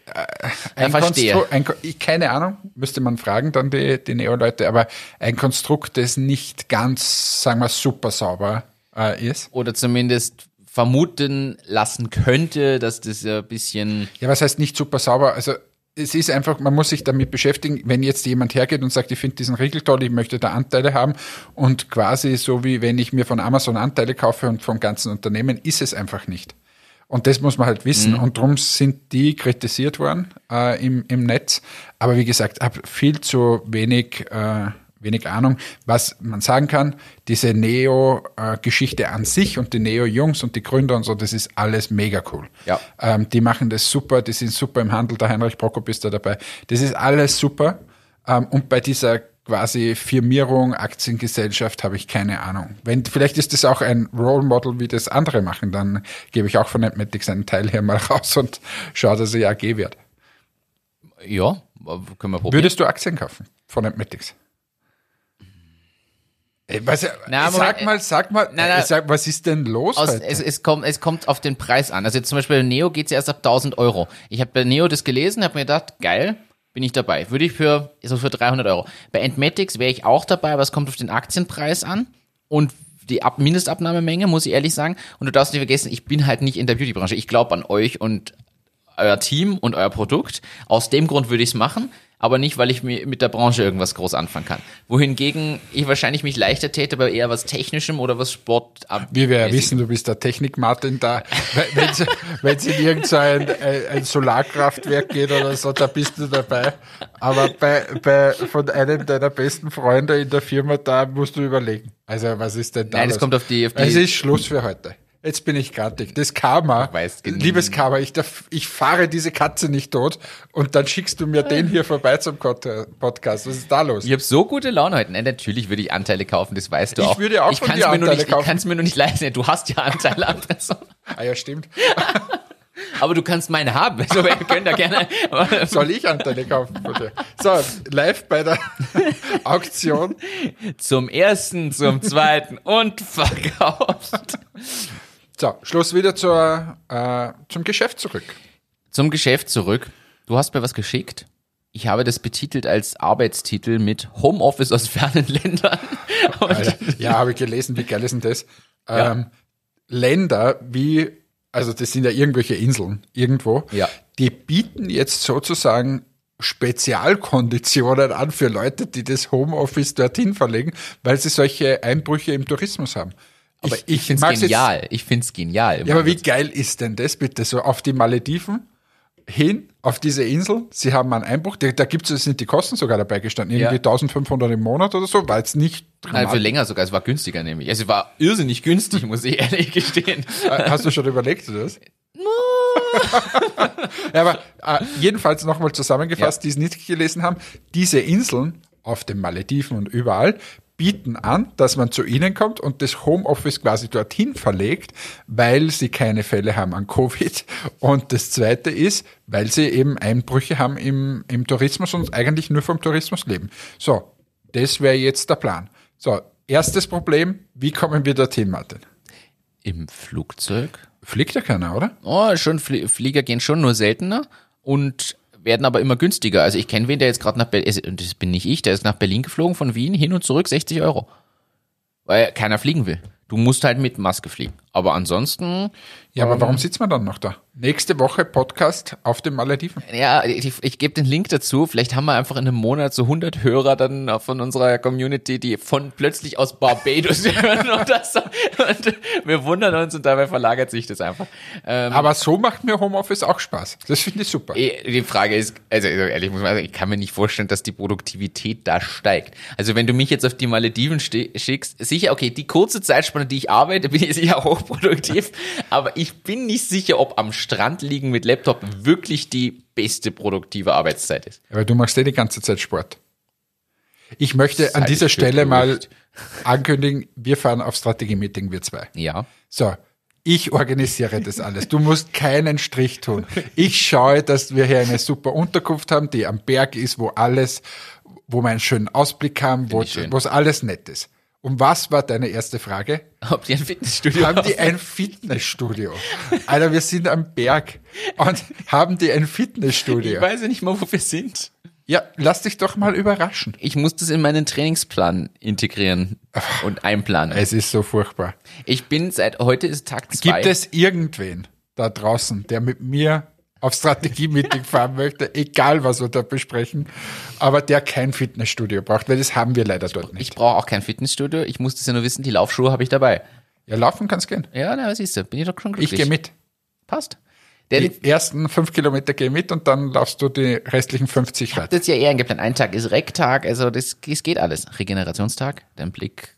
ein ja, verstehe. Ein, keine Ahnung, müsste man fragen dann die, die Neo-Leute, aber ein Konstrukt, das nicht ganz, sagen wir, super sauber äh, ist. Oder zumindest vermuten lassen könnte, dass das ja ein bisschen. Ja, was heißt nicht super sauber? Also es ist einfach, man muss sich damit beschäftigen, wenn jetzt jemand hergeht und sagt, ich finde diesen Riegel toll, ich möchte da Anteile haben und quasi so wie wenn ich mir von Amazon Anteile kaufe und vom ganzen Unternehmen, ist es einfach nicht. Und das muss man halt wissen. Mhm. Und darum sind die kritisiert worden äh, im, im Netz. Aber wie gesagt, habe viel zu wenig äh, wenig Ahnung. Was man sagen kann, diese Neo-Geschichte an sich und die Neo-Jungs und die Gründer und so, das ist alles mega cool. Ja. Ähm, die machen das super, die sind super im Handel, der Heinrich Prokop ist da dabei. Das ist alles super. Ähm, und bei dieser quasi Firmierung, Aktiengesellschaft, habe ich keine Ahnung. Wenn, vielleicht ist das auch ein Role Model, wie das andere machen, dann gebe ich auch von Netmatics einen Teil hier mal raus und schaue, dass er AG wird. Ja, können wir probieren. Würdest du Aktien kaufen von Netmatics? Was, na, sag mal, sag mal, na, na, sag, was ist denn los? Aus, es, es, kommt, es kommt auf den Preis an. Also jetzt zum Beispiel bei Neo geht's ja erst ab 1000 Euro. Ich habe bei Neo das gelesen, habe mir gedacht, geil, bin ich dabei. Würde ich für, so für 300 Euro. Bei Entmatics wäre ich auch dabei, aber es kommt auf den Aktienpreis an und die Ab Mindestabnahmemenge, muss ich ehrlich sagen. Und du darfst nicht vergessen, ich bin halt nicht in der Beautybranche. Ich glaube an euch und euer Team und euer Produkt. Aus dem Grund würde ich es machen aber nicht, weil ich mir mit der Branche irgendwas groß anfangen kann. Wohingegen ich wahrscheinlich mich leichter täte bei eher was Technischem oder was Sport. Wie wir ja wissen, du bist der Technik-Martin da. Wenn es in irgendein ein Solarkraftwerk geht oder so, da bist du dabei. Aber bei, bei, von einem deiner besten Freunde in der Firma, da musst du überlegen. Also, was ist denn da? Nein, es kommt auf die, auf die. Es ist Schluss für heute. Jetzt bin ich grantig. Das Karma, liebes Karma, ich, darf, ich fahre diese Katze nicht tot und dann schickst du mir den hier vorbei zum Podcast. Was ist da los? Ich habe so gute Laune heute. Nein, natürlich würde ich Anteile kaufen, das weißt du ich auch. Ich würde auch ich von dir Anteile nicht, kaufen. Ich kann es mir nur nicht leisten. Du hast ja Anteile an Person. ah ja, stimmt. Aber du kannst meine haben. Also wir können da gerne. Soll ich Anteile kaufen, bitte? So, live bei der Auktion. Zum ersten, zum zweiten und verkauft. So, Schluss wieder zur, äh, zum Geschäft zurück. Zum Geschäft zurück. Du hast mir was geschickt. Ich habe das betitelt als Arbeitstitel mit Homeoffice aus fernen Ländern. ja, habe ich gelesen. Wie geil ist denn das? Ja. Ähm, Länder wie, also das sind ja irgendwelche Inseln irgendwo, ja. die bieten jetzt sozusagen Spezialkonditionen an für Leute, die das Homeoffice dorthin verlegen, weil sie solche Einbrüche im Tourismus haben. Aber ich, ich finde es genial. Ich finde es genial. Ja, aber wie geil ist denn das bitte? So auf die Malediven hin, auf diese Insel. Sie haben einen Einbruch. Da, da gibt's, sind die Kosten sogar dabei gestanden. Irgendwie ja. 1500 im Monat oder so, weil es nicht Nein, für länger sogar. Es war günstiger nämlich. Also es war irrsinnig günstig, muss ich ehrlich gestehen. Hast du schon überlegt, das? ja, aber äh, jedenfalls nochmal zusammengefasst, ja. die es nicht gelesen haben, diese Inseln auf den Malediven und überall bieten an, dass man zu ihnen kommt und das Homeoffice quasi dorthin verlegt, weil sie keine Fälle haben an Covid. Und das Zweite ist, weil sie eben Einbrüche haben im, im Tourismus und eigentlich nur vom Tourismus leben. So, das wäre jetzt der Plan. So, erstes Problem, wie kommen wir dorthin, Martin? Im Flugzeug? Fliegt ja keiner, oder? Oh, schon Flieger gehen schon nur seltener und werden aber immer günstiger. Also ich kenne wen, der jetzt gerade nach Berlin, das bin nicht ich, der ist nach Berlin geflogen von Wien hin und zurück 60 Euro. Weil keiner fliegen will. Du musst halt mit Maske fliegen. Aber ansonsten. Ja, aber warum sitzt man dann noch da? Nächste Woche Podcast auf den Malediven. Ja, ich, ich gebe den Link dazu. Vielleicht haben wir einfach in einem Monat so 100 Hörer dann von unserer Community, die von plötzlich aus Barbados hören oder so. Und wir wundern uns und dabei verlagert sich das einfach. Ähm, aber so macht mir Homeoffice auch Spaß. Das finde ich super. Eh, die Frage ist, also ehrlich muss man sagen, ich kann mir nicht vorstellen, dass die Produktivität da steigt. Also wenn du mich jetzt auf die Malediven schickst, sicher, okay, die kurze Zeitspanne, die ich arbeite, bin ich sicher hochproduktiv, aber ich bin nicht sicher, ob am Strand liegen mit Laptop wirklich die beste produktive Arbeitszeit ist. Aber du machst ja die ganze Zeit Sport. Ich möchte an dieser Stelle mal ankündigen, wir fahren auf Strategie-Meeting, wir zwei. Ja. So, ich organisiere das alles. Du musst keinen Strich tun. Ich schaue, dass wir hier eine super Unterkunft haben, die am Berg ist, wo alles, wo wir einen schönen Ausblick haben, wo es alles nett ist. Und was war deine erste Frage? Ob die ein Fitnessstudio haben. Haben die ein Fitnessstudio? Alter, wir sind am Berg und haben die ein Fitnessstudio? Ich weiß ja nicht mal, wo wir sind. Ja, lass dich doch mal überraschen. Ich muss das in meinen Trainingsplan integrieren und einplanen. Es ist so furchtbar. Ich bin seit heute ist Tag zwei. Gibt es irgendwen da draußen, der mit mir auf Strategie-Meeting fahren möchte, egal was wir da besprechen, aber der kein Fitnessstudio braucht, weil das haben wir leider dort nicht. Ich brauche auch kein Fitnessstudio, ich muss das ja nur wissen, die Laufschuhe habe ich dabei. Ja, laufen kannst gehen. Ja, na, was ist du, bin ich doch schon glücklich. Ich gehe mit. Passt. Der die ersten fünf Kilometer geh mit und dann laufst du die restlichen 50 Rad. Das ist ja eher eingeplant. Ein Tag ist Recktag, also das, das geht alles. Regenerationstag, dein Blick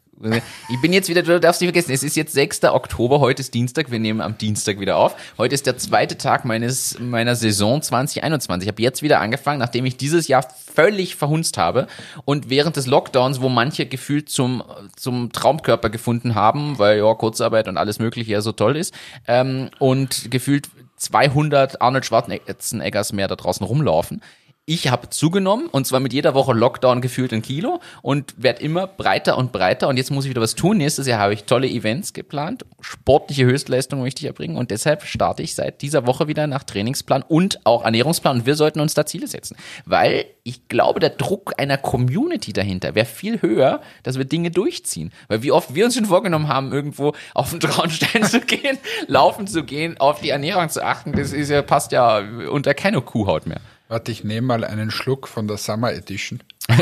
ich bin jetzt wieder, du darfst nicht vergessen, es ist jetzt 6. Oktober, heute ist Dienstag, wir nehmen am Dienstag wieder auf. Heute ist der zweite Tag meines, meiner Saison 2021. Ich habe jetzt wieder angefangen, nachdem ich dieses Jahr völlig verhunzt habe und während des Lockdowns, wo manche gefühlt zum, zum Traumkörper gefunden haben, weil ja Kurzarbeit und alles mögliche ja so toll ist, ähm, und gefühlt 200 Arnold Schwarzeneggers mehr da draußen rumlaufen ich habe zugenommen und zwar mit jeder Woche Lockdown gefühlt ein Kilo und werde immer breiter und breiter. Und jetzt muss ich wieder was tun. Nächstes Jahr habe ich tolle Events geplant, sportliche Höchstleistungen möchte ich erbringen. Und deshalb starte ich seit dieser Woche wieder nach Trainingsplan und auch Ernährungsplan. Und wir sollten uns da Ziele setzen, weil ich glaube, der Druck einer Community dahinter wäre viel höher, dass wir Dinge durchziehen, weil wie oft wir uns schon vorgenommen haben, irgendwo auf den Traunstein zu gehen, laufen zu gehen, auf die Ernährung zu achten, das ist ja passt ja unter keine Kuhhaut mehr. Warte, ich nehme mal einen Schluck von der Summer Edition.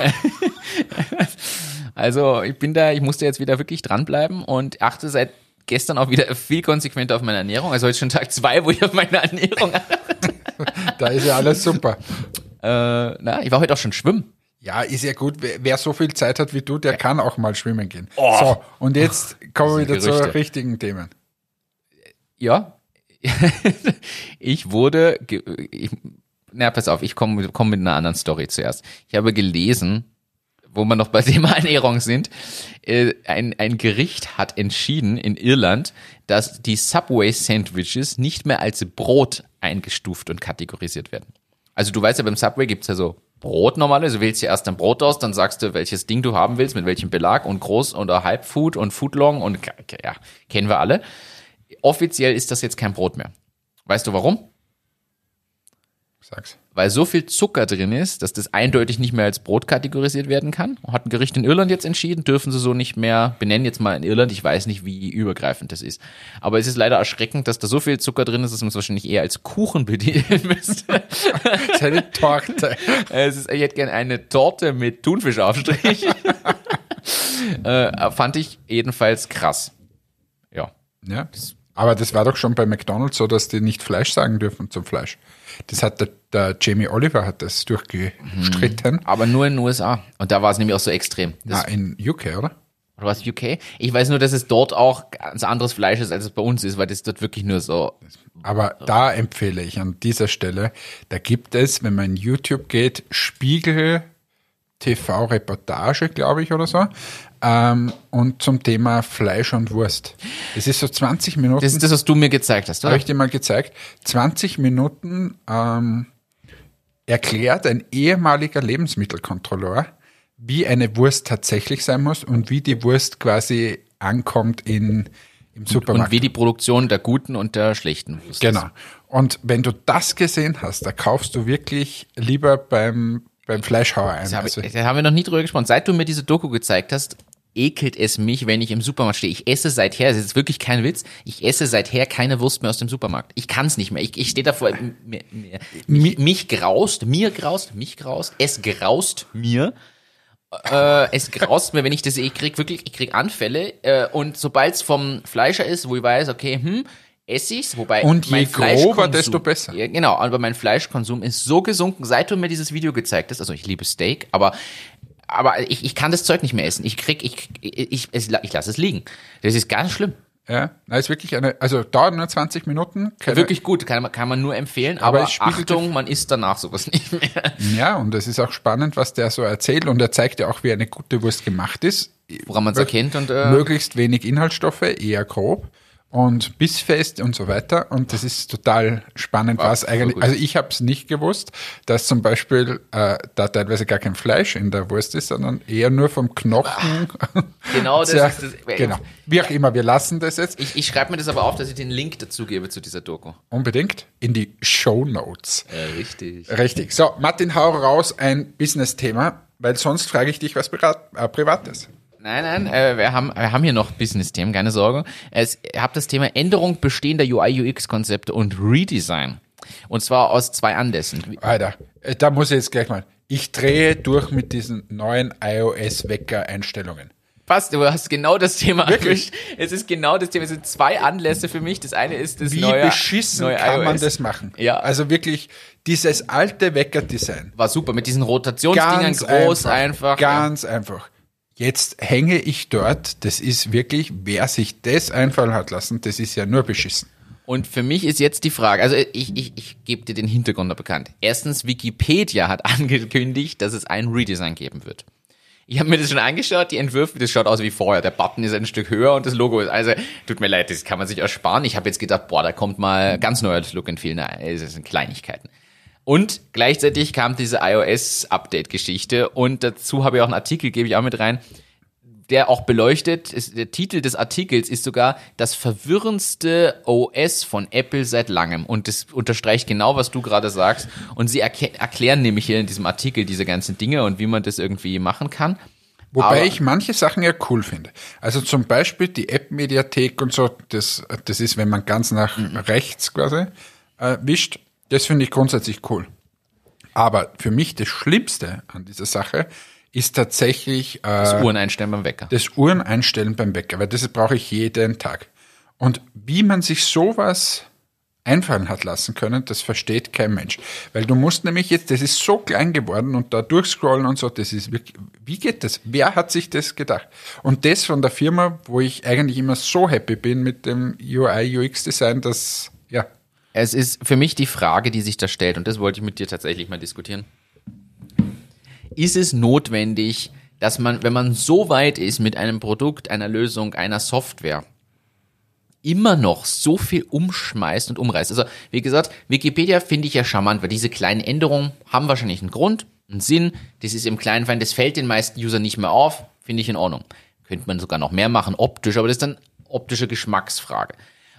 also ich bin da, ich musste jetzt wieder wirklich dranbleiben und achte seit gestern auch wieder viel konsequenter auf meine Ernährung. Also heute schon Tag zwei, wo ich auf meine Ernährung Da ist ja alles super. Äh, na, ich war heute auch schon schwimmen. Ja, ist ja gut. Wer so viel Zeit hat wie du, der ja. kann auch mal schwimmen gehen. Oh. So, und jetzt kommen wir wieder Gerüchte. zu richtigen Themen. Ja. ich wurde, ich na, pass auf, ich komme komm mit einer anderen Story zuerst. Ich habe gelesen, wo wir noch bei Thema Ernährung sind, äh, ein, ein Gericht hat entschieden in Irland, dass die Subway-Sandwiches nicht mehr als Brot eingestuft und kategorisiert werden. Also du weißt ja, beim Subway gibt's ja so Brot normalerweise. Du wählst ja erst ein Brot aus, dann sagst du, welches Ding du haben willst, mit welchem Belag und Groß- oder Halbfood und Foodlong und ja, kennen wir alle. Offiziell ist das jetzt kein Brot mehr. Weißt du warum? Sag's. Weil so viel Zucker drin ist, dass das eindeutig nicht mehr als Brot kategorisiert werden kann. Hat ein Gericht in Irland jetzt entschieden, dürfen sie so nicht mehr benennen. Jetzt mal in Irland, ich weiß nicht, wie übergreifend das ist. Aber es ist leider erschreckend, dass da so viel Zucker drin ist, dass man es wahrscheinlich eher als Kuchen bedienen müsste. Das ist eine Torte. Es ist, ich hätte gerne eine Torte mit Thunfischaufstrich. äh, fand ich jedenfalls krass. Ja. Ja. Aber das war doch schon bei McDonalds so, dass die nicht Fleisch sagen dürfen zum Fleisch. Das hat der, der Jamie Oliver hat das durchgestritten. Mhm. Aber nur in den USA. Und da war es nämlich auch so extrem. Das Na, in UK, oder? Oder was UK? Ich weiß nur, dass es dort auch ganz anderes Fleisch ist, als es bei uns ist, weil das dort wirklich nur so. Aber da empfehle ich an dieser Stelle, da gibt es, wenn man in YouTube geht, Spiegel TV-Reportage, glaube ich, oder so. Ähm, und zum Thema Fleisch und Wurst. Es ist so 20 Minuten. Das ist das, was du mir gezeigt hast, oder? Habe ich dir mal gezeigt. 20 Minuten ähm, erklärt ein ehemaliger Lebensmittelkontrolleur, wie eine Wurst tatsächlich sein muss und wie die Wurst quasi ankommt in, im Supermarkt. Und wie die Produktion der guten und der schlechten Wurst Genau. Und wenn du das gesehen hast, da kaufst du wirklich lieber beim beim Fleischhauer ein. Das, also. da haben wir noch nie drüber gesprochen. Seit du mir diese Doku gezeigt hast, ekelt es mich, wenn ich im Supermarkt stehe. Ich esse seither, das ist wirklich kein Witz, ich esse seither keine Wurst mehr aus dem Supermarkt. Ich kann es nicht mehr. Ich, ich stehe davor, mir, mir, mich, mich graust, mir graust, mich graust, es graust mir. Äh, es graust mir, wenn ich das sehe. Ich krieg wirklich, ich krieg Anfälle. Äh, und sobald es vom Fleischer ist, wo ich weiß, okay, hm, esse ich's, wobei und je grober, desto besser. Ja, genau, aber mein Fleischkonsum ist so gesunken, seit du mir dieses Video gezeigt hast. Also ich liebe Steak, aber aber ich, ich kann das Zeug nicht mehr essen. Ich krieg, ich, ich, ich, ich lasse es liegen. Das ist ganz schlimm. Ja, na, ist wirklich eine, also dauert nur 20 Minuten. Keine, wirklich gut, kann, kann man nur empfehlen, aber, aber Achtung, man isst danach sowas nicht mehr. Ja, und es ist auch spannend, was der so erzählt und er zeigt ja auch, wie eine gute Wurst gemacht ist. Woran man es erkennt und äh, möglichst wenig Inhaltsstoffe, eher grob und bissfest und so weiter. Und das ist total spannend, Ach, was eigentlich. Also ich habe es nicht gewusst, dass zum Beispiel äh, da teilweise gar kein Fleisch in der Wurst ist, sondern eher nur vom Knochen. Genau, das ist das. Genau. Wie auch immer, wir lassen das jetzt. Ich, ich schreibe mir das aber auf, dass ich den Link dazu gebe zu dieser Doku. Unbedingt. In die Show Notes. Ja, richtig. Richtig. So, Martin, hau raus ein Business-Thema, weil sonst frage ich dich was äh, Privates. Nein, nein, äh, wir, haben, wir haben hier noch Business-Themen, keine Sorge. Es, ihr habt das Thema Änderung bestehender UI-UX-Konzepte und Redesign. Und zwar aus zwei Anlässen. Alter, äh, da muss ich jetzt gleich mal. Ich drehe durch mit diesen neuen iOS-Wecker-Einstellungen. Passt, du hast genau das Thema Wirklich? Es ist genau das Thema. Es sind zwei Anlässe für mich. Das eine ist das Wie neue Wie beschissen neue kann iOS. man das machen? Ja. Also wirklich, dieses alte Wecker-Design. War super, mit diesen Rotationsdingern groß einfach. einfach ganz ja. einfach. Jetzt hänge ich dort, das ist wirklich, wer sich das einfallen hat lassen, das ist ja nur beschissen. Und für mich ist jetzt die Frage, also ich, ich, ich gebe dir den Hintergrund da bekannt. Erstens, Wikipedia hat angekündigt, dass es ein Redesign geben wird. Ich habe mir das schon angeschaut, die Entwürfe, das schaut aus wie vorher. Der Button ist ein Stück höher und das Logo ist, also tut mir leid, das kann man sich ersparen. Ich habe jetzt gedacht, boah, da kommt mal ganz neues Look and Feel. Nein, es sind Kleinigkeiten. Und gleichzeitig kam diese iOS-Update-Geschichte und dazu habe ich auch einen Artikel, gebe ich auch mit rein, der auch beleuchtet, ist, der Titel des Artikels ist sogar das verwirrendste OS von Apple seit langem. Und das unterstreicht genau, was du gerade sagst. Und sie erklären nämlich hier in diesem Artikel diese ganzen Dinge und wie man das irgendwie machen kann. Wobei Aber ich manche Sachen ja cool finde. Also zum Beispiel die App-Mediathek und so, das, das ist, wenn man ganz nach mhm. rechts quasi äh, wischt, das finde ich grundsätzlich cool. Aber für mich das Schlimmste an dieser Sache ist tatsächlich äh, das Uhreneinstellen beim Wecker. Das Uhreneinstellen beim Wecker, weil das brauche ich jeden Tag. Und wie man sich sowas einfallen hat lassen können, das versteht kein Mensch. Weil du musst nämlich jetzt, das ist so klein geworden und da durchscrollen und so, das ist wirklich, wie geht das? Wer hat sich das gedacht? Und das von der Firma, wo ich eigentlich immer so happy bin mit dem UI, UX Design, dass, ja, es ist für mich die Frage, die sich da stellt, und das wollte ich mit dir tatsächlich mal diskutieren. Ist es notwendig, dass man, wenn man so weit ist mit einem Produkt, einer Lösung, einer Software, immer noch so viel umschmeißt und umreißt. Also, wie gesagt, Wikipedia finde ich ja charmant, weil diese kleinen Änderungen haben wahrscheinlich einen Grund, einen Sinn. Das ist im kleinen Fall, das fällt den meisten Usern nicht mehr auf, finde ich in Ordnung. Könnte man sogar noch mehr machen, optisch, aber das ist dann optische Geschmacksfrage.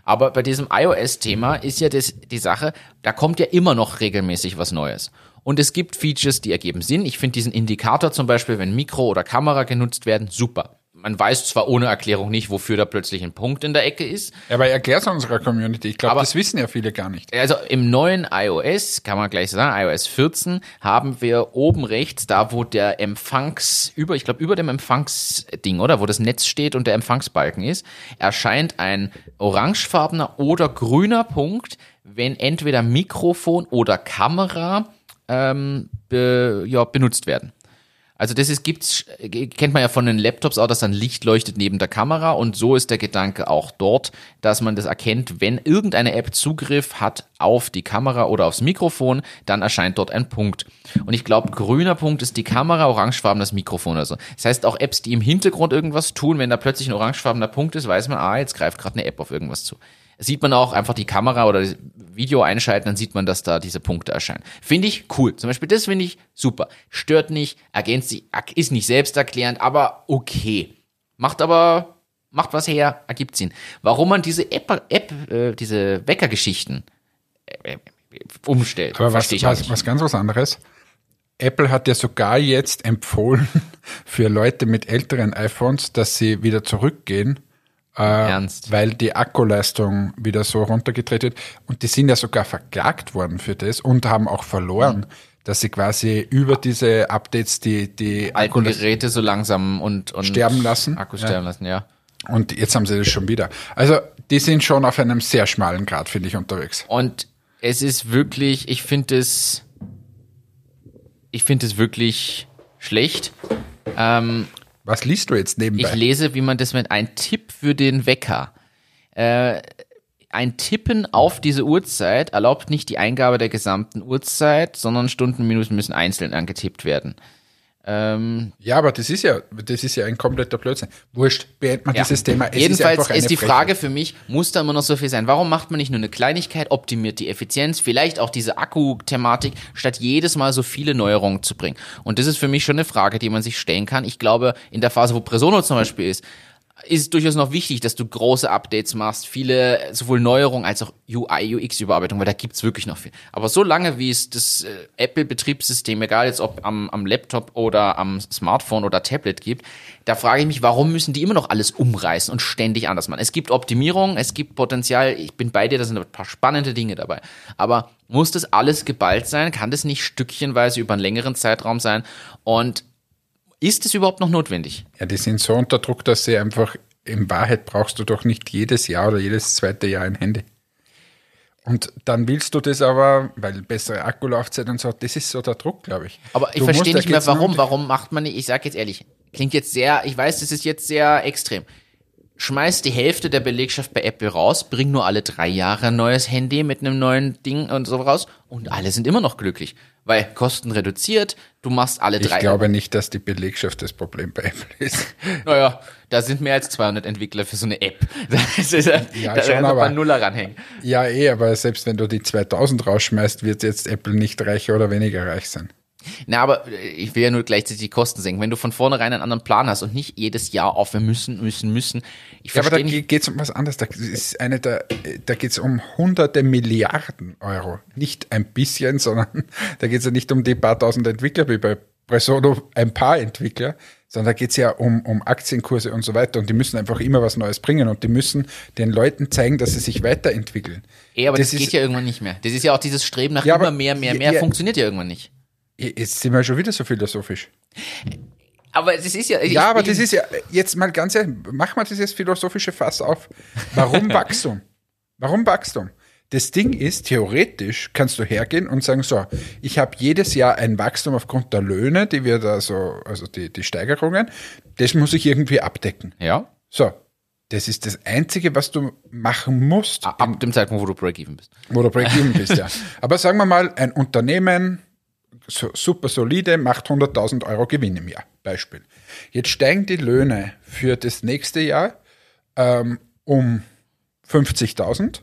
Aber bei diesem iOS-Thema ist ja das, die Sache, da kommt ja immer noch regelmäßig was Neues. Und es gibt Features, die ergeben Sinn. Ich finde diesen Indikator zum Beispiel, wenn Mikro oder Kamera genutzt werden, super man weiß zwar ohne Erklärung nicht, wofür da plötzlich ein Punkt in der Ecke ist. Ja, aber erklär's unserer Community. Ich glaube, das wissen ja viele gar nicht. Also im neuen iOS, kann man gleich sagen, iOS 14, haben wir oben rechts, da wo der Empfangs, über, ich glaube, über dem Empfangsding, oder? Wo das Netz steht und der Empfangsbalken ist, erscheint ein orangefarbener oder grüner Punkt, wenn entweder Mikrofon oder Kamera ähm, be, ja, benutzt werden. Also das ist, gibt's, kennt man ja von den Laptops auch, dass dann Licht leuchtet neben der Kamera und so ist der Gedanke auch dort, dass man das erkennt, wenn irgendeine App Zugriff hat auf die Kamera oder aufs Mikrofon, dann erscheint dort ein Punkt. Und ich glaube, grüner Punkt ist die Kamera, orangefarben das Mikrofon oder so. Das heißt, auch Apps, die im Hintergrund irgendwas tun, wenn da plötzlich ein orangefarbener Punkt ist, weiß man, ah, jetzt greift gerade eine App auf irgendwas zu sieht man auch einfach die Kamera oder das Video einschalten, dann sieht man, dass da diese Punkte erscheinen. Finde ich cool. Zum Beispiel das finde ich super. Stört nicht, ergänzt sich, ist nicht selbsterklärend, aber okay. Macht aber, macht was her, ergibt Sinn. Warum man diese App, App äh, diese Weckergeschichten äh, äh umstellt, aber was, was, was ganz was anderes. Apple hat ja sogar jetzt empfohlen für Leute mit älteren iPhones, dass sie wieder zurückgehen, Ernst? weil die Akkuleistung wieder so runtergedreht wird. Und die sind ja sogar verklagt worden für das und haben auch verloren. Mhm. Dass sie quasi über diese Updates die, die alten Geräte so langsam und, und sterben lassen. Akkus sterben ja. lassen, ja. Und jetzt haben sie das schon wieder. Also die sind schon auf einem sehr schmalen Grad, finde ich, unterwegs. Und es ist wirklich, ich finde es, ich finde es wirklich schlecht. Ähm, Was liest du jetzt nebenbei? Ich lese, wie man das mit ein Tipp für den Wecker. Äh, ein Tippen auf diese Uhrzeit erlaubt nicht die Eingabe der gesamten Uhrzeit, sondern Stunden, Minuten müssen einzeln angetippt werden. Ähm, ja, aber das ist ja, das ist ja ein kompletter Blödsinn. Wurscht, beendet man ja. dieses Thema. Es Jedenfalls ist, ist die Frechheit. Frage für mich, muss da immer noch so viel sein? Warum macht man nicht nur eine Kleinigkeit, optimiert die Effizienz, vielleicht auch diese Akku-Thematik, statt jedes Mal so viele Neuerungen zu bringen? Und das ist für mich schon eine Frage, die man sich stellen kann. Ich glaube, in der Phase, wo Presono zum Beispiel ist, ist durchaus noch wichtig, dass du große Updates machst, viele sowohl Neuerungen als auch UI, UX-Überarbeitung, weil da gibt's wirklich noch viel. Aber so lange, wie es das äh, Apple-Betriebssystem, egal jetzt ob am, am Laptop oder am Smartphone oder Tablet gibt, da frage ich mich, warum müssen die immer noch alles umreißen und ständig anders machen? Es gibt Optimierung, es gibt Potenzial, ich bin bei dir, da sind ein paar spannende Dinge dabei. Aber muss das alles geballt sein? Kann das nicht stückchenweise über einen längeren Zeitraum sein? Und ist es überhaupt noch notwendig? Ja, die sind so unter Druck, dass sie einfach, in Wahrheit brauchst du doch nicht jedes Jahr oder jedes zweite Jahr ein Handy. Und dann willst du das aber, weil bessere Akkulaufzeit und so, das ist so der Druck, glaube ich. Aber ich verstehe nicht mehr, warum, warum macht man nicht, ich sage jetzt ehrlich, klingt jetzt sehr, ich weiß, das ist jetzt sehr extrem. Schmeiß die Hälfte der Belegschaft bei Apple raus, bring nur alle drei Jahre ein neues Handy mit einem neuen Ding und so raus und alle sind immer noch glücklich weil Kosten reduziert, du machst alle drei. Ich glaube nicht, dass die Belegschaft das Problem bei Apple ist. naja, da sind mehr als 200 Entwickler für so eine App. Das ist, ja, da schon, aber, Nuller ranhängen. Ja, eh, aber selbst wenn du die 2000 rausschmeißt, wird jetzt Apple nicht reicher oder weniger reich sein. Na, aber äh, ich will ja nur gleichzeitig die Kosten senken. Wenn du von vornherein einen anderen Plan hast und nicht jedes Jahr auf, wir müssen, müssen, müssen. Ich ja, aber da geht es um was anderes. Da ist eine der, da geht es um hunderte Milliarden Euro. Nicht ein bisschen, sondern da geht es ja nicht um die paar tausend Entwickler wie bei Presono ein paar Entwickler, sondern da geht es ja um, um Aktienkurse und so weiter und die müssen einfach immer was Neues bringen und die müssen den Leuten zeigen, dass sie sich weiterentwickeln. Ja, aber das, das geht ja irgendwann nicht mehr. Das ist ja auch dieses Streben nach ja, immer mehr, mehr, mehr, ja, funktioniert ja irgendwann nicht. Jetzt sind wir schon wieder so philosophisch. Aber das ist ja. Ja, aber das ist ja, jetzt mal ganz ehrlich, wir das jetzt philosophische Fass auf. Warum Wachstum? Warum Wachstum? Das Ding ist, theoretisch kannst du hergehen und sagen, so, ich habe jedes Jahr ein Wachstum aufgrund der Löhne, die wir da so, also die, die Steigerungen, das muss ich irgendwie abdecken. Ja. So. Das ist das Einzige, was du machen musst. Ab dem Zeitpunkt, wo du Break-Even bist. Wo du Break-Even bist, ja. Aber sagen wir mal, ein Unternehmen, so, super solide, macht 100.000 Euro Gewinn im Jahr. Beispiel. Jetzt steigen die Löhne für das nächste Jahr ähm, um 50.000.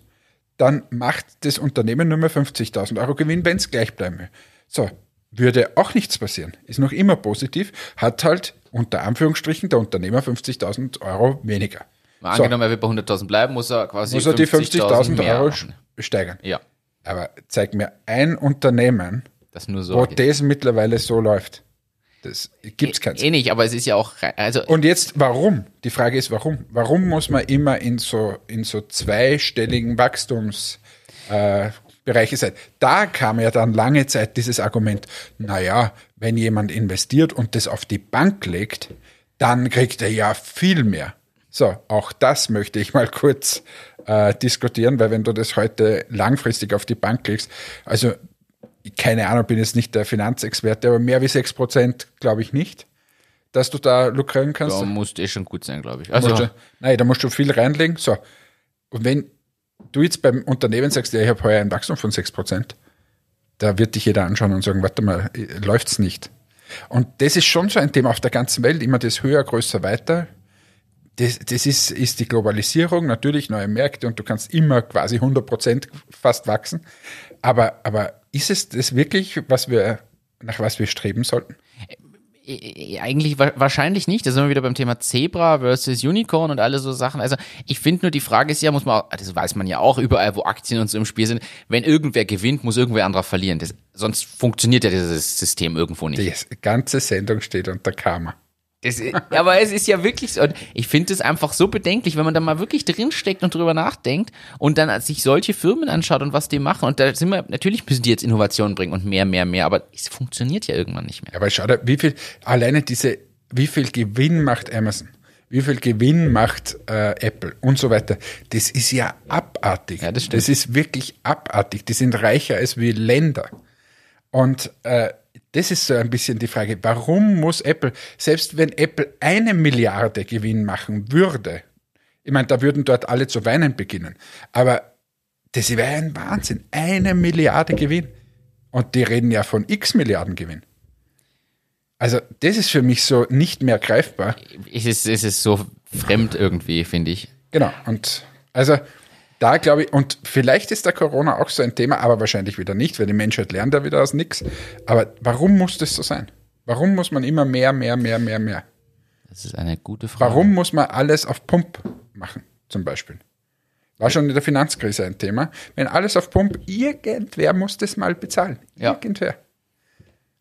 Dann macht das Unternehmen nur mehr 50.000 Euro Gewinn, wenn es gleich bleiben will. So, würde auch nichts passieren. Ist noch immer positiv, hat halt unter Anführungsstrichen der Unternehmer 50.000 Euro weniger. Mal so. angenommen, er wird bei 100.000 bleiben, muss er quasi muss er die 50.000 50 Euro steigern. Ja. Aber zeig mir ein Unternehmen, das nur so wo das mittlerweile so läuft. Das gibt's keins. Eh nicht, aber es ist ja auch, also. Und jetzt, warum? Die Frage ist, warum? Warum muss man immer in so, in so zweistelligen Wachstumsbereiche äh, sein? Da kam ja dann lange Zeit dieses Argument, naja, wenn jemand investiert und das auf die Bank legt, dann kriegt er ja viel mehr. So, auch das möchte ich mal kurz äh, diskutieren, weil wenn du das heute langfristig auf die Bank legst, also keine Ahnung, bin jetzt nicht der Finanzexperte, aber mehr wie 6 Prozent glaube ich nicht, dass du da lukrieren kannst. Da musst eh schon gut sein, glaube ich. Also, du, nein, da musst du viel reinlegen. So. Und wenn du jetzt beim Unternehmen sagst, ja, ich habe heuer ein Wachstum von 6 Prozent, da wird dich jeder anschauen und sagen, warte mal, läuft's nicht. Und das ist schon so ein Thema auf der ganzen Welt, immer das höher, größer, weiter. Das, das ist, ist die Globalisierung, natürlich neue Märkte und du kannst immer quasi 100 Prozent fast wachsen. Aber, aber ist es das wirklich, was wir, nach was wir streben sollten? Eigentlich wahrscheinlich nicht. Da sind wir wieder beim Thema Zebra versus Unicorn und alle so Sachen. Also ich finde nur, die Frage ist ja, muss man, das weiß man ja auch überall, wo Aktien und so im Spiel sind, wenn irgendwer gewinnt, muss irgendwer anderer verlieren. Das, sonst funktioniert ja dieses System irgendwo nicht. Die ganze Sendung steht unter Karma. Das, aber es ist ja wirklich so. Ich finde es einfach so bedenklich, wenn man da mal wirklich drinsteckt und drüber nachdenkt und dann sich solche Firmen anschaut und was die machen. Und da sind wir, natürlich müssen die jetzt Innovationen bringen und mehr, mehr, mehr, aber es funktioniert ja irgendwann nicht mehr. Aber schau da, wie viel, alleine diese, wie viel Gewinn macht Amazon? Wie viel Gewinn macht äh, Apple und so weiter? Das ist ja abartig. Ja, das, stimmt. das ist wirklich abartig. Die sind reicher als wie Länder. Und äh, das ist so ein bisschen die Frage, warum muss Apple, selbst wenn Apple eine Milliarde Gewinn machen würde, ich meine, da würden dort alle zu weinen beginnen, aber das wäre ein Wahnsinn, eine Milliarde Gewinn. Und die reden ja von x Milliarden Gewinn. Also das ist für mich so nicht mehr greifbar. Es ist, es ist so fremd irgendwie, finde ich. Genau, und also da glaube ich, und vielleicht ist der Corona auch so ein Thema, aber wahrscheinlich wieder nicht, weil die Menschheit lernt ja wieder aus nichts. Aber warum muss das so sein? Warum muss man immer mehr, mehr, mehr, mehr, mehr? Das ist eine gute Frage. Warum muss man alles auf Pump machen, zum Beispiel? War schon in der Finanzkrise ein Thema. Wenn alles auf Pump, irgendwer muss das mal bezahlen. Ja. Irgendwer.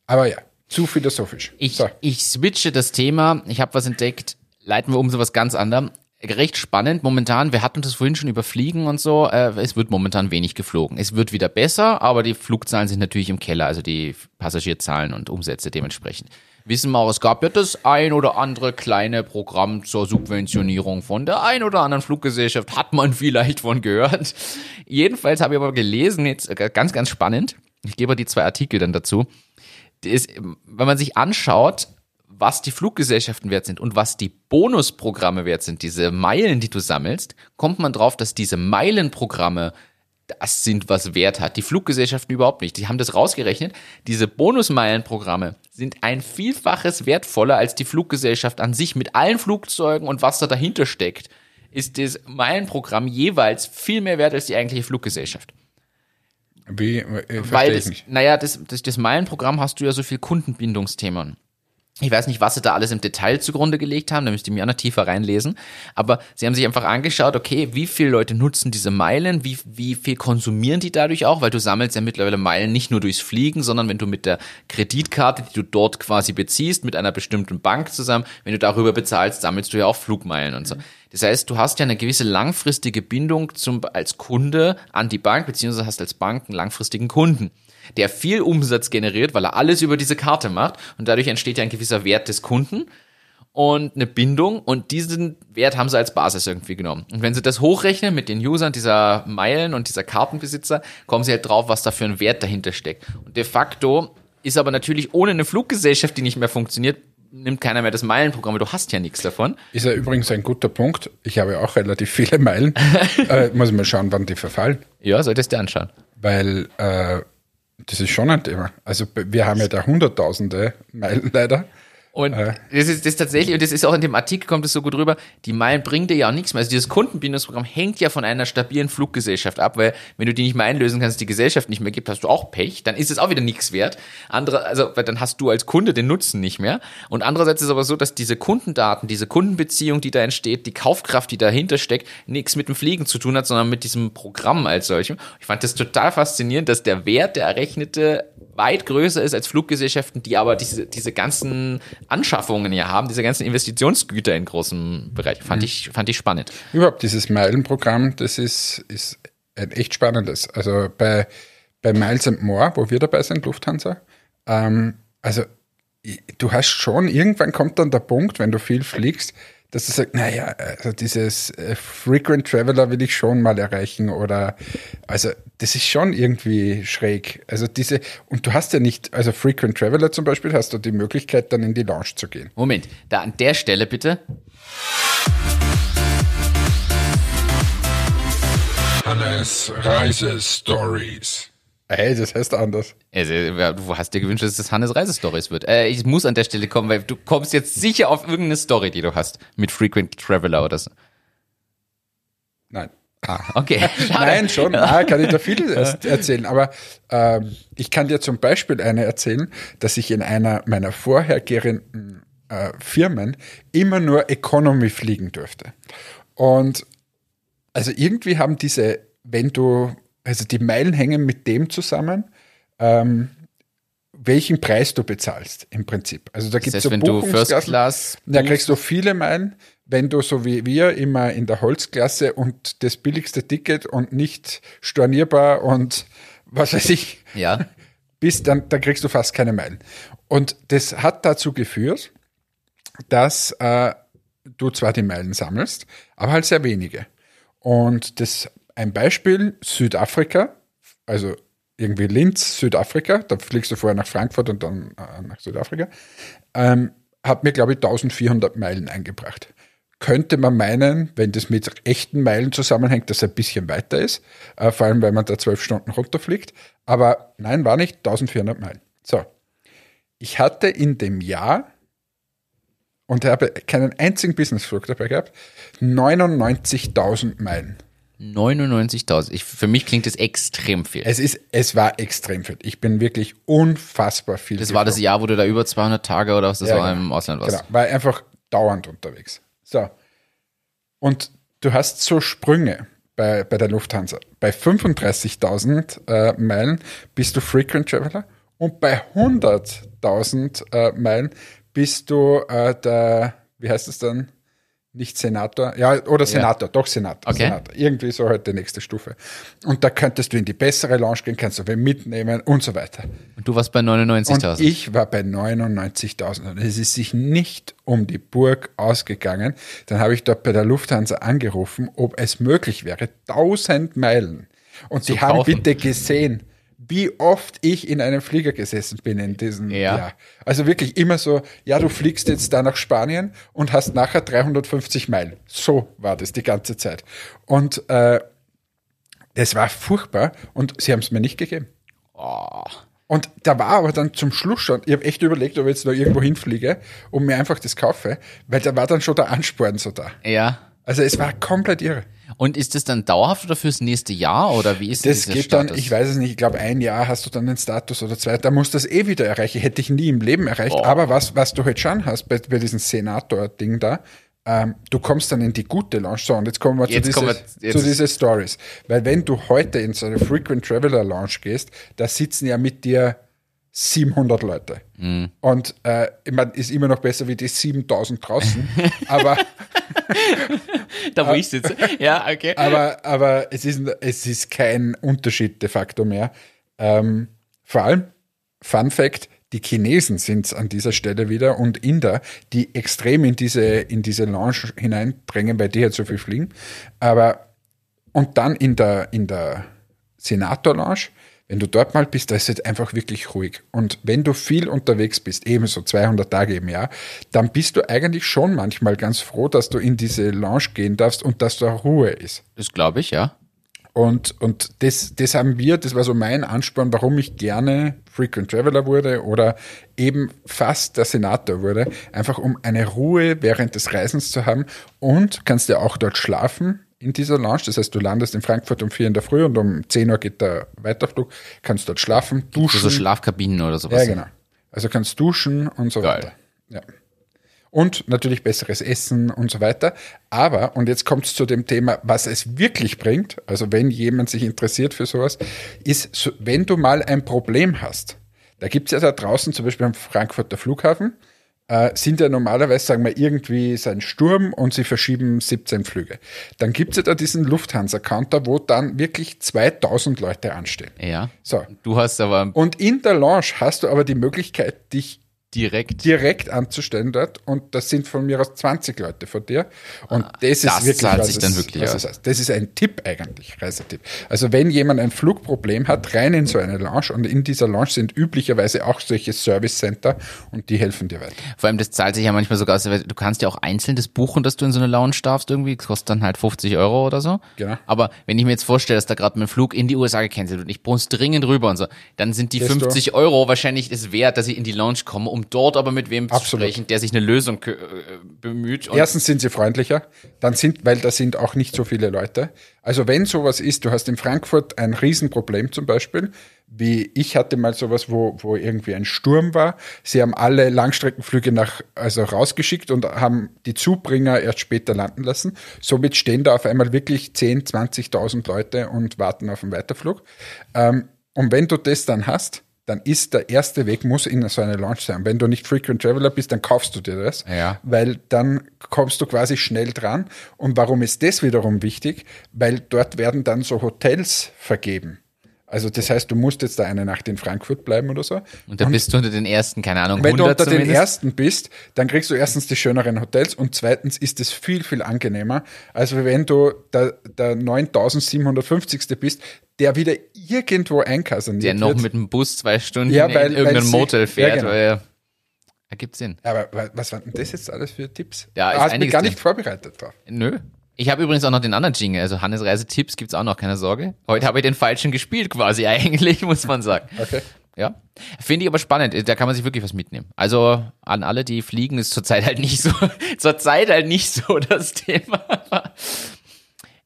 Aber ja, zu philosophisch. Ich, so. ich switche das Thema. Ich habe was entdeckt. Leiten wir um so was ganz anderem recht spannend momentan. Wir hatten das vorhin schon über Fliegen und so. Äh, es wird momentan wenig geflogen. Es wird wieder besser, aber die Flugzahlen sind natürlich im Keller, also die Passagierzahlen und Umsätze dementsprechend. Wissen wir auch, es gab ja das ein oder andere kleine Programm zur Subventionierung von der ein oder anderen Fluggesellschaft. Hat man vielleicht von gehört. Jedenfalls habe ich aber gelesen, jetzt äh, ganz, ganz spannend. Ich gebe die zwei Artikel dann dazu. Ist, wenn man sich anschaut, was die Fluggesellschaften wert sind und was die Bonusprogramme wert sind, diese Meilen, die du sammelst, kommt man drauf, dass diese Meilenprogramme das sind, was Wert hat. Die Fluggesellschaften überhaupt nicht. Die haben das rausgerechnet. Diese Bonusmeilenprogramme sind ein Vielfaches wertvoller als die Fluggesellschaft an sich mit allen Flugzeugen und was da dahinter steckt. Ist das Meilenprogramm jeweils viel mehr wert als die eigentliche Fluggesellschaft. Wie? Äh, Weil das, naja, das, das, das Meilenprogramm hast du ja so viel Kundenbindungsthemen. Ich weiß nicht, was sie da alles im Detail zugrunde gelegt haben, da müsste ich mir auch noch tiefer reinlesen. Aber sie haben sich einfach angeschaut, okay, wie viele Leute nutzen diese Meilen, wie, wie viel konsumieren die dadurch auch, weil du sammelst ja mittlerweile Meilen nicht nur durchs Fliegen, sondern wenn du mit der Kreditkarte, die du dort quasi beziehst, mit einer bestimmten Bank zusammen, wenn du darüber bezahlst, sammelst du ja auch Flugmeilen und so. Das heißt, du hast ja eine gewisse langfristige Bindung zum, als Kunde an die Bank, beziehungsweise hast als Bank einen langfristigen Kunden der viel Umsatz generiert, weil er alles über diese Karte macht und dadurch entsteht ja ein gewisser Wert des Kunden und eine Bindung und diesen Wert haben sie als Basis irgendwie genommen. Und wenn sie das hochrechnen mit den Usern dieser Meilen und dieser Kartenbesitzer, kommen sie halt drauf, was da für ein Wert dahinter steckt. Und de facto ist aber natürlich ohne eine Fluggesellschaft, die nicht mehr funktioniert, nimmt keiner mehr das Meilenprogramm, du hast ja nichts davon. Ist ja übrigens ein guter Punkt. Ich habe auch relativ viele Meilen. äh, muss mal schauen, wann die verfallen. Ja, solltest du anschauen. Weil äh, das ist schon ein Thema. Also wir haben ja da Hunderttausende Meilen leider. Und äh. das ist das tatsächlich, und das ist auch in dem Artikel, kommt es so gut rüber, die Meilen bringen dir ja auch nichts mehr. Also dieses Kundenbindungsprogramm hängt ja von einer stabilen Fluggesellschaft ab, weil wenn du die nicht mehr einlösen kannst, die Gesellschaft nicht mehr gibt, hast du auch Pech, dann ist es auch wieder nichts wert. Andere, also, weil dann hast du als Kunde den Nutzen nicht mehr. Und andererseits ist es aber so, dass diese Kundendaten, diese Kundenbeziehung, die da entsteht, die Kaufkraft, die dahinter steckt, nichts mit dem Fliegen zu tun hat, sondern mit diesem Programm als solchem. Ich fand das total faszinierend, dass der Wert, der errechnete, weit größer ist als Fluggesellschaften, die aber diese, diese ganzen Anschaffungen ja haben, diese ganzen Investitionsgüter in großem Bereich. Fand, mhm. ich, fand ich spannend. Überhaupt dieses Meilenprogramm, das ist, ist ein echt spannendes. Also bei, bei Miles and More, wo wir dabei sind, Lufthansa, ähm, also du hast schon, irgendwann kommt dann der Punkt, wenn du viel fliegst, dass du sagst, naja, also dieses äh, Frequent Traveler will ich schon mal erreichen oder also das ist schon irgendwie schräg. Also diese, und du hast ja nicht, also Frequent Traveler zum Beispiel, hast du die Möglichkeit, dann in die Lounge zu gehen. Moment, da an der Stelle bitte. Hannes Reisestories. Hey, das heißt anders. Also, du hast dir gewünscht, dass das Hannes Reisestories wird. Äh, ich muss an der Stelle kommen, weil du kommst jetzt sicher auf irgendeine Story, die du hast mit Frequent Traveler oder so. Nein. Ah, okay. Nein, schon. Nein, kann ich da viel erzählen. Aber ähm, ich kann dir zum Beispiel eine erzählen, dass ich in einer meiner vorhergehenden äh, Firmen immer nur Economy fliegen durfte. Und also irgendwie haben diese, wenn du, also die Meilen hängen mit dem zusammen, ähm, welchen Preis du bezahlst im Prinzip. Also da gibt es so wenn du First Class da kriegst du viele Meilen. Wenn du so wie wir immer in der Holzklasse und das billigste Ticket und nicht stornierbar und was weiß ich ja. bist, dann, dann kriegst du fast keine Meilen. Und das hat dazu geführt, dass äh, du zwar die Meilen sammelst, aber halt sehr wenige. Und das ein Beispiel, Südafrika, also irgendwie Linz, Südafrika, da fliegst du vorher nach Frankfurt und dann äh, nach Südafrika, ähm, hat mir, glaube ich, 1400 Meilen eingebracht. Könnte man meinen, wenn das mit echten Meilen zusammenhängt, dass er ein bisschen weiter ist, äh, vor allem, weil man da zwölf Stunden runterfliegt. Aber nein, war nicht 1400 Meilen. So. Ich hatte in dem Jahr, und habe keinen einzigen Businessflug dabei gehabt, 99.000 Meilen. 99.000. Für mich klingt das extrem viel. Es ist, es war extrem viel. Ich bin wirklich unfassbar viel. Das geflogen. war das Jahr, wo du da über 200 Tage oder was das ja, war genau. im Ausland warst. Genau, war einfach dauernd unterwegs. So. Und du hast so Sprünge bei, bei der Lufthansa. Bei 35.000 äh, Meilen bist du Frequent Traveler und bei 100.000 äh, Meilen bist du äh, der, wie heißt es dann? Nicht Senator, ja, oder Senator, ja. doch Senator, okay. Senator. Irgendwie so halt die nächste Stufe. Und da könntest du in die bessere Lounge gehen, kannst du wen mitnehmen und so weiter. Und du warst bei 99.000? Und ich war bei 99.000 und es ist sich nicht um die Burg ausgegangen. Dann habe ich dort bei der Lufthansa angerufen, ob es möglich wäre, 1000 Meilen. Und die haben bitte gesehen, wie oft ich in einem Flieger gesessen bin in diesem ja. Jahr. Also wirklich immer so, ja, du fliegst jetzt da nach Spanien und hast nachher 350 Meilen. So war das die ganze Zeit. Und äh, das war furchtbar und sie haben es mir nicht gegeben. Oh. Und da war aber dann zum Schluss schon, ich habe echt überlegt, ob ich jetzt noch irgendwo hinfliege und mir einfach das kaufe, weil da war dann schon der Ansporn so da. Ja. Also es war komplett irre. Und ist das dann dauerhaft oder fürs nächste Jahr oder wie ist das? Das geht Status? dann, ich weiß es nicht, ich glaube ein Jahr hast du dann den Status oder zwei, da musst du das eh wieder erreichen. Hätte ich nie im Leben erreicht. Oh. Aber was, was du halt schon hast bei, bei diesem Senator-Ding da, ähm, du kommst dann in die gute Lounge. So, und jetzt kommen wir jetzt zu, diese, zu diese Stories. Weil wenn du heute in so eine Frequent Traveler Lounge gehst, da sitzen ja mit dir 700 Leute. Mhm. Und äh, ich mein, ist immer noch besser wie die 7000 draußen. aber da wo ich sitze. Ja, okay. Aber, aber es, ist, es ist kein Unterschied de facto mehr. Ähm, vor allem, Fun Fact, die Chinesen sind es an dieser Stelle wieder und Inder, die extrem in diese, in diese Lounge hineindrängen, weil die halt so viel fliegen. Aber, und dann in der, in der Senator-Lounge, wenn du dort mal bist, da ist es einfach wirklich ruhig. Und wenn du viel unterwegs bist, ebenso 200 Tage im Jahr, dann bist du eigentlich schon manchmal ganz froh, dass du in diese Lounge gehen darfst und dass da Ruhe ist. Das glaube ich, ja. Und, und das, das haben wir, das war so mein Ansporn, warum ich gerne Frequent Traveler wurde oder eben fast der Senator wurde, einfach um eine Ruhe während des Reisens zu haben und kannst ja auch dort schlafen in dieser Lounge. Das heißt, du landest in Frankfurt um vier in der Früh und um 10 Uhr geht der Weiterflug, kannst dort schlafen, duschen. So Schlafkabinen oder sowas. Ja, genau. Also kannst duschen und so Geil. weiter. Ja. Und natürlich besseres Essen und so weiter. Aber, und jetzt kommt es zu dem Thema, was es wirklich bringt, also wenn jemand sich interessiert für sowas, ist, wenn du mal ein Problem hast, da gibt es ja da draußen zum Beispiel am Frankfurter Flughafen, äh, sind ja normalerweise, sagen wir, irgendwie sein Sturm und sie verschieben 17 Flüge. Dann gibt es ja da diesen Lufthansa-Counter, wo dann wirklich 2000 Leute anstehen. Ja. So. Du hast aber. Und in der Lounge hast du aber die Möglichkeit, dich direkt. Direkt anzustellen dort und das sind von mir aus 20 Leute vor dir. Und ah, das, das ist wirklich zahlt sich dann wirklich was das, das ist ein Tipp eigentlich Reisetipp. Also wenn jemand ein Flugproblem hat rein in so eine Lounge. Und in dieser Lounge sind üblicherweise auch solche Service Center und die helfen dir weiter. Vor allem das zahlt sich ja manchmal sogar du kannst ja auch einzeln das buchen dass du in so eine Lounge darfst irgendwie. Das kostet dann halt 50 Euro oder so. Genau. Aber wenn ich mir jetzt vorstelle dass da gerade mein Flug in die USA gecancelt wird und ich muss dringend rüber und so dann sind die Desto 50 Euro wahrscheinlich es wert dass ich in die Lounge komme um um dort aber mit wem Absolut. zu sprechen, der sich eine Lösung äh, bemüht. Erstens sind sie freundlicher, dann sind, weil da sind auch nicht so viele Leute. Also wenn sowas ist, du hast in Frankfurt ein Riesenproblem zum Beispiel, wie ich hatte mal sowas, wo, wo irgendwie ein Sturm war. Sie haben alle Langstreckenflüge nach, also rausgeschickt und haben die Zubringer erst später landen lassen. Somit stehen da auf einmal wirklich 10, 20.000 Leute und warten auf einen Weiterflug. Ähm, und wenn du das dann hast, dann ist der erste Weg, muss in so eine Launch sein. Wenn du nicht Frequent Traveler bist, dann kaufst du dir das, Ja. weil dann kommst du quasi schnell dran. Und warum ist das wiederum wichtig? Weil dort werden dann so Hotels vergeben. Also das heißt, du musst jetzt da eine Nacht in Frankfurt bleiben oder so. Und dann bist du unter den ersten, keine Ahnung, Wenn du 100 unter den zumindest. ersten bist, dann kriegst du erstens die schöneren Hotels und zweitens ist es viel, viel angenehmer, als wenn du der, der 9750. bist, der wieder irgendwo einkasaniert der noch wird. mit dem Bus zwei Stunden Ja, weil- in irgendein weil sie- Motel fährt. ja, genau. weil, ergibt Sinn. Aber wa- was waren denn das jetzt alles für Tipps? Ja, du ist hast mich gar nicht vorbereitet drauf. Nö. Ich habe übrigens auch noch den anderen Jingle, also Hannes Reisetipps gibt's auch noch, keine Sorge. Heute habe ich den falschen gespielt quasi eigentlich, muss man sagen. Okay. Ja. Finde ich aber spannend, da kann man sich wirklich was mitnehmen. Also an alle, die fliegen, ist zurzeit halt nicht so, zurzeit halt nicht so das Thema.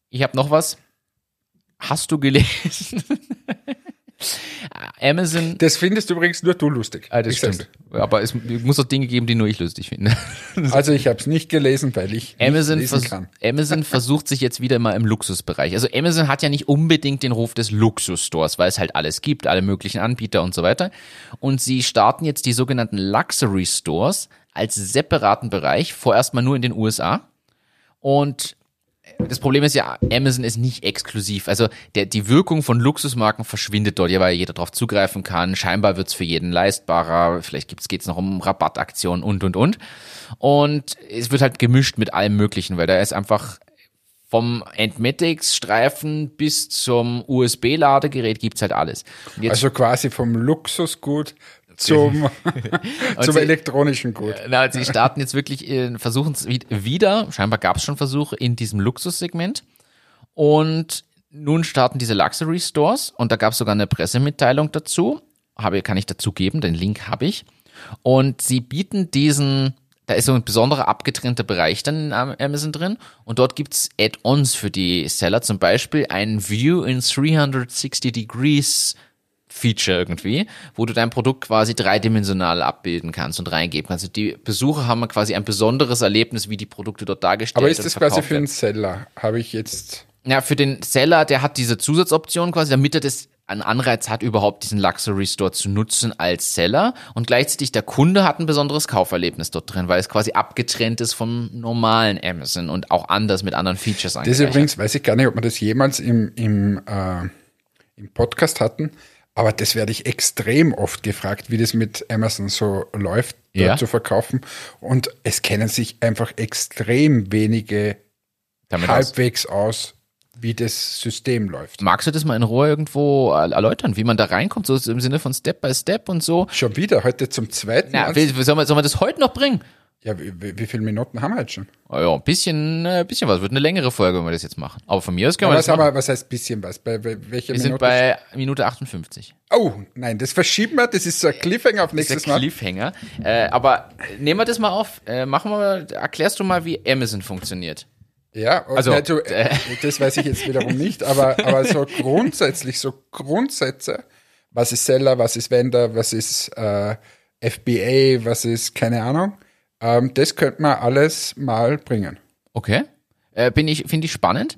Ich habe noch was. Hast du gelesen? Amazon. Das findest übrigens nur du lustig. Ah, das Ich sag's stimmt. Aber es muss auch Dinge geben, die nur ich lustig finde. Also ich habe es nicht gelesen, weil ich Amazon, nicht lesen kann. Amazon versucht sich jetzt wieder mal im Luxusbereich. Also Amazon hat ja nicht unbedingt den Ruf des Luxusstores, weil es halt alles gibt, alle möglichen Anbieter und so weiter. Und sie starten jetzt die sogenannten Luxury Stores als separaten Bereich, vorerst mal nur in den USA. Und das Problem ist ja, Amazon ist nicht exklusiv. Also der, die Wirkung von Luxusmarken verschwindet dort, ja, weil jeder darauf zugreifen kann. Scheinbar wird's für jeden leistbarer. Vielleicht gibt's geht's noch um Rabattaktionen und, und, und. Und es wird halt gemischt mit allem Möglichen, weil da ist einfach vom Entmatics-Streifen bis zum USB-Ladegerät gibt's halt alles. Also quasi vom Luxusgut zum, zum elektronischen Gut. Na, sie starten jetzt wirklich, äh, versuchen es wieder, scheinbar gab es schon Versuche in diesem Luxussegment. Und nun starten diese Luxury Stores und da gab es sogar eine Pressemitteilung dazu. Habe, kann ich dazu geben, den Link habe ich. Und sie bieten diesen, da ist so ein besonderer abgetrennter Bereich dann in Amazon drin und dort gibt's Add-ons für die Seller, zum Beispiel ein View in 360 Degrees Feature irgendwie, wo du dein Produkt quasi dreidimensional abbilden kannst und reingeben kannst. Und die Besucher haben quasi ein besonderes Erlebnis, wie die Produkte dort dargestellt Aber ist das quasi für werden. einen Seller? Habe ich jetzt. Ja, für den Seller, der hat diese Zusatzoption quasi, damit er das einen Anreiz hat, überhaupt diesen Luxury Store zu nutzen als Seller. Und gleichzeitig der Kunde hat ein besonderes Kauferlebnis dort drin, weil es quasi abgetrennt ist vom normalen Amazon und auch anders mit anderen Features Das angereichert. übrigens, weiß ich gar nicht, ob wir das jemals im, im, äh, im Podcast hatten, aber das werde ich extrem oft gefragt, wie das mit Amazon so läuft, dort Ja. zu verkaufen. Und es kennen sich einfach extrem wenige Damit aus. halbwegs aus, wie das System läuft. Magst du das mal in Ruhe irgendwo erläutern, wie man da reinkommt, so im Sinne von Step by Step und so? Schon wieder, heute zum zweiten Na, Mal. will, sollen, wir, sollen wir das heute noch bringen? Ja, wie, wie, viele Minuten haben wir jetzt schon? Oh ja, ein bisschen, äh, bisschen was. Wird eine längere Folge, wenn wir das jetzt machen. Aber von mir aus können Aber wir das wir, was heißt bisschen was? Bei, bei welcher Wir sind Minute? bei Minute 58. oh, nein, das verschieben wir. Das ist so ein Cliffhanger auf Das ist nächstes der Mal. Cliffhanger. Äh, aber nehmen wir das mal auf. Äh, machen wir erklärst du mal, wie Amazon funktioniert. Ja, Also, also, du, äh, das weiß ich jetzt wiederum nicht, aber, aber so grundsätzlich, so Grundsätze, was ist Seller, was ist Vendor, was ist äh, FBA, was ist keine Ahnung, ähm, das könnte man alles mal bringen. Okay. Äh, bin ich, finde ich spannend.